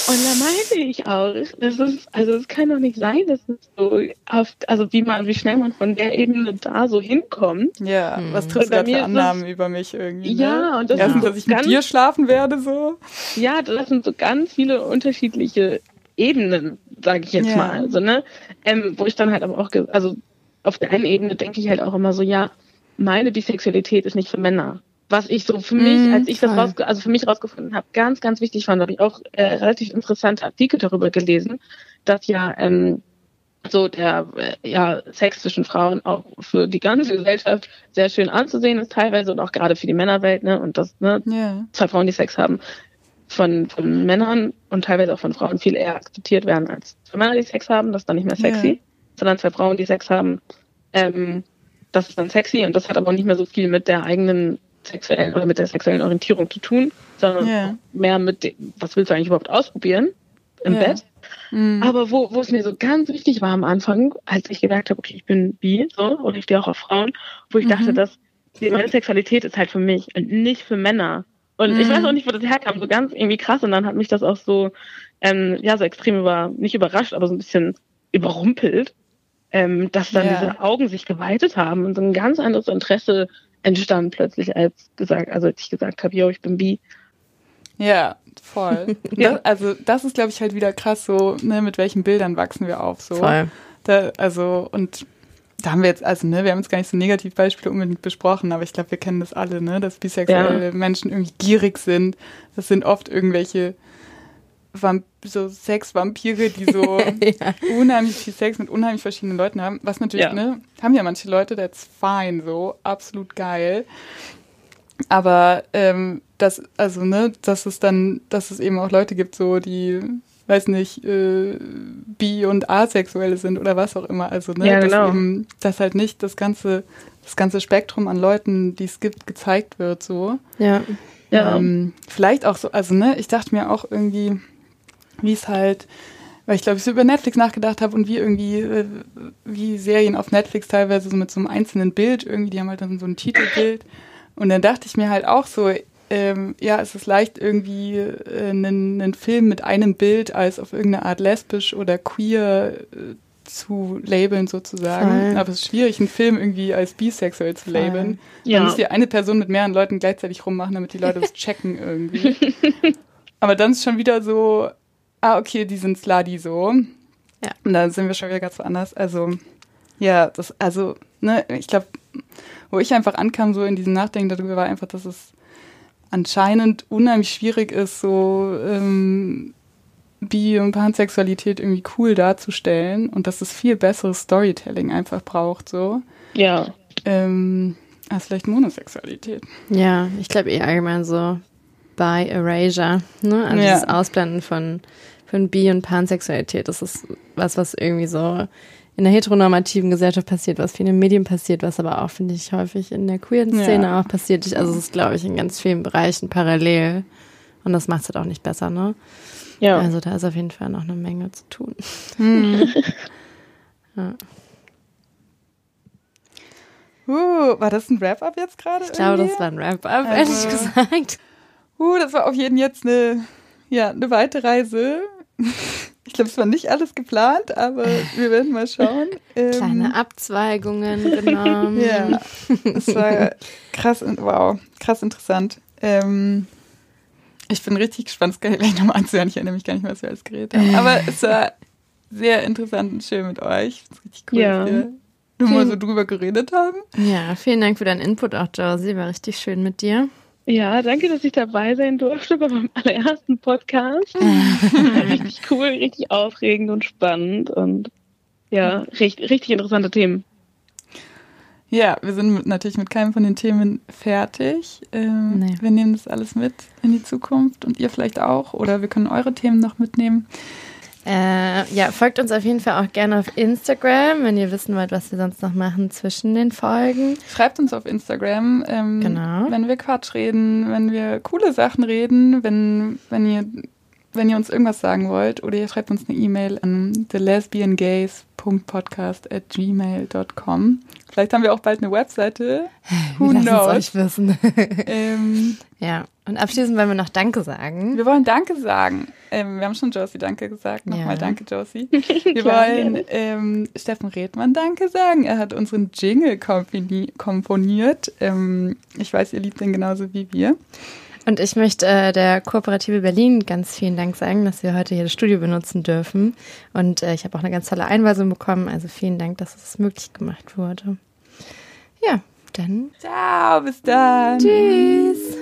Und da meinte ich auch, das ist, also es kann doch nicht sein, dass es so oft, also wie man, wie schnell man von der Ebene da so hinkommt. Ja, hm. was triffst du da für Annahmen das, über mich irgendwie? Ne? Ja, und das Erstens, dass ich mit dir schlafen werde, so. Ja, das sind so ganz viele unterschiedliche Ebenen, sage ich jetzt yeah. mal. Also, ne? Ähm, wo ich dann halt aber auch, also auf der einen Ebene denke ich halt auch immer so, ja, meine Bisexualität ist nicht für Männer. Was ich so für mich, mm, als ich voll. das raus, also für mich rausgefunden habe, ganz, ganz wichtig fand, habe ich auch äh, relativ interessante Artikel darüber gelesen, dass ja ähm, so der äh, ja Sex zwischen Frauen auch für die ganze Gesellschaft sehr schön anzusehen ist teilweise und auch gerade für die Männerwelt ne und das ne yeah. zwei Frauen die Sex haben von, von Männern und teilweise auch von Frauen viel eher akzeptiert werden als zwei Männer, die Sex haben. Das ist dann nicht mehr sexy, yeah. sondern zwei Frauen, die Sex haben, ähm, das ist dann sexy und das hat aber nicht mehr so viel mit der eigenen sexuellen oder mit der sexuellen Orientierung zu tun, sondern yeah. mehr mit dem, was willst du eigentlich überhaupt ausprobieren im yeah. Bett. Mm. Aber wo, wo es mir so ganz wichtig war am Anfang, als ich gemerkt habe, okay, ich bin bi, so, und ich stehe auch auf Frauen, wo ich mhm. dachte, dass meine Sexualität ist halt für mich und nicht für Männer. Und mhm. ich weiß mhm. auch nicht, wo das herkam, so ganz irgendwie krass. Und dann hat mich das auch so, ähm, ja, so extrem über, nicht überrascht, aber so ein bisschen überrumpelt, ähm, dass dann yeah. diese Augen sich geweitet haben und so ein ganz anderes Interesse entstand plötzlich, als gesagt, also als ich gesagt habe, yo, ich bin bi. Ja, voll. ja. Das, also das ist, glaube ich, halt wieder krass, so, ne, mit welchen Bildern wachsen wir auf. So. Voll. Da, also, und da haben wir jetzt, also ne, wir haben jetzt gar nicht so Negativbeispiele unbedingt besprochen, aber ich glaube, wir kennen das alle, ne, dass bisexuelle ja. Menschen irgendwie gierig sind. Das sind oft irgendwelche Vamp so Sexvampire, die so ja. unheimlich viel Sex mit unheimlich verschiedenen Leuten haben. Was natürlich, ja. ne, haben ja manche Leute, that's fine, so, absolut geil. Aber ähm, das, also, ne, dass es dann, dass es eben auch Leute gibt, so, die weiß nicht, äh, bi- und asexuelle sind oder was auch immer. Also, ne, ja, genau. dass, eben, dass halt nicht das ganze, das ganze Spektrum an Leuten, die es gibt, gezeigt wird, so. Ja. ja. Ähm, vielleicht auch so, also, ne, ich dachte mir auch irgendwie, wie es halt, weil ich glaube, ich so über Netflix nachgedacht habe und wie irgendwie, äh, wie Serien auf Netflix teilweise so mit so einem einzelnen Bild irgendwie, die haben halt dann so ein Titelbild. Und dann dachte ich mir halt auch so, ähm, ja, es ist leicht irgendwie äh, einen, einen Film mit einem Bild als auf irgendeine Art lesbisch oder queer äh, zu labeln sozusagen. Voll. Aber es ist schwierig, einen Film irgendwie als bisexuell zu labeln. Ja. Man muss hier eine Person mit mehreren Leuten gleichzeitig rummachen, damit die Leute das checken irgendwie. Aber dann ist schon wieder so, ah, okay, die sind Sladi so. Ja. Und dann sind wir schon wieder ganz woanders. Also, ja, das, also, ne, ich glaube, wo ich einfach ankam, so in diesem Nachdenken darüber, war einfach, dass es anscheinend unheimlich schwierig ist, so ähm, Bi- und Pansexualität irgendwie cool darzustellen und dass es viel besseres Storytelling einfach braucht, so. Ja. Ähm, als vielleicht Monosexualität. Ja, ich glaube eh allgemein so by Erasure, ne? Also ja. das Ausblenden von, von Bi- und Pansexualität, das ist was, was irgendwie so in der heteronormativen Gesellschaft passiert, was viel in den Medien passiert, was aber auch, finde ich, häufig in der queeren Szene ja. auch passiert. Also es ist, glaube ich, in ganz vielen Bereichen parallel. Und das macht es halt auch nicht besser, ne? Ja. Also da ist auf jeden Fall noch eine Menge zu tun. Hm. ja. Uh, war das ein Wrap-up jetzt gerade? Ich glaube, das war ein Wrap-up, also, ehrlich gesagt. Uh, das war auf jeden jetzt eine, ja, eine weite Reise. Ich glaube, es war nicht alles geplant, aber wir werden mal schauen. Kleine ähm, Abzweigungen genommen. ja, es war krass, wow, krass interessant. Ähm, ich bin richtig gespannt, es gleich nochmal anzuhören. Ich erinnere mich gar nicht mehr, was wir alles geredet haben. Aber es war sehr interessant und schön mit euch. Es ist richtig cool, ja. dass wir nur mal so drüber geredet haben. Ja, vielen Dank für deinen Input auch, Josie. War richtig schön mit dir. Ja, danke, dass ich dabei sein durfte bei meinem allerersten Podcast. richtig cool, richtig aufregend und spannend und ja, richtig, richtig interessante Themen. Ja, wir sind natürlich mit keinem von den Themen fertig. Ähm, nee. Wir nehmen das alles mit in die Zukunft und ihr vielleicht auch. Oder wir können eure Themen noch mitnehmen. Äh, ja, folgt uns auf jeden Fall auch gerne auf Instagram, wenn ihr wissen wollt, was wir sonst noch machen zwischen den Folgen. Schreibt uns auf Instagram, ähm, genau. wenn wir Quatsch reden, wenn wir coole Sachen reden, wenn, wenn ihr wenn ihr uns irgendwas sagen wollt oder ihr schreibt uns eine E-Mail an thelesbiangays.podcast at gmail.com. Vielleicht haben wir auch bald eine Webseite. Who wir knows? euch wissen. ähm, ja, und abschließend wollen wir noch Danke sagen. Wir wollen Danke sagen. Ähm, wir haben schon Josie Danke gesagt. Nochmal ja. Danke, Josie. Wir wollen ähm, Steffen Redmann Danke sagen. Er hat unseren Jingle komponiert. Ähm, ich weiß, ihr liebt ihn genauso wie wir. Und ich möchte äh, der Kooperative Berlin ganz vielen Dank sagen, dass wir heute hier das Studio benutzen dürfen. Und äh, ich habe auch eine ganz tolle Einweisung bekommen. Also vielen Dank, dass es möglich gemacht wurde. Ja, dann. Ciao, bis dann. Tschüss.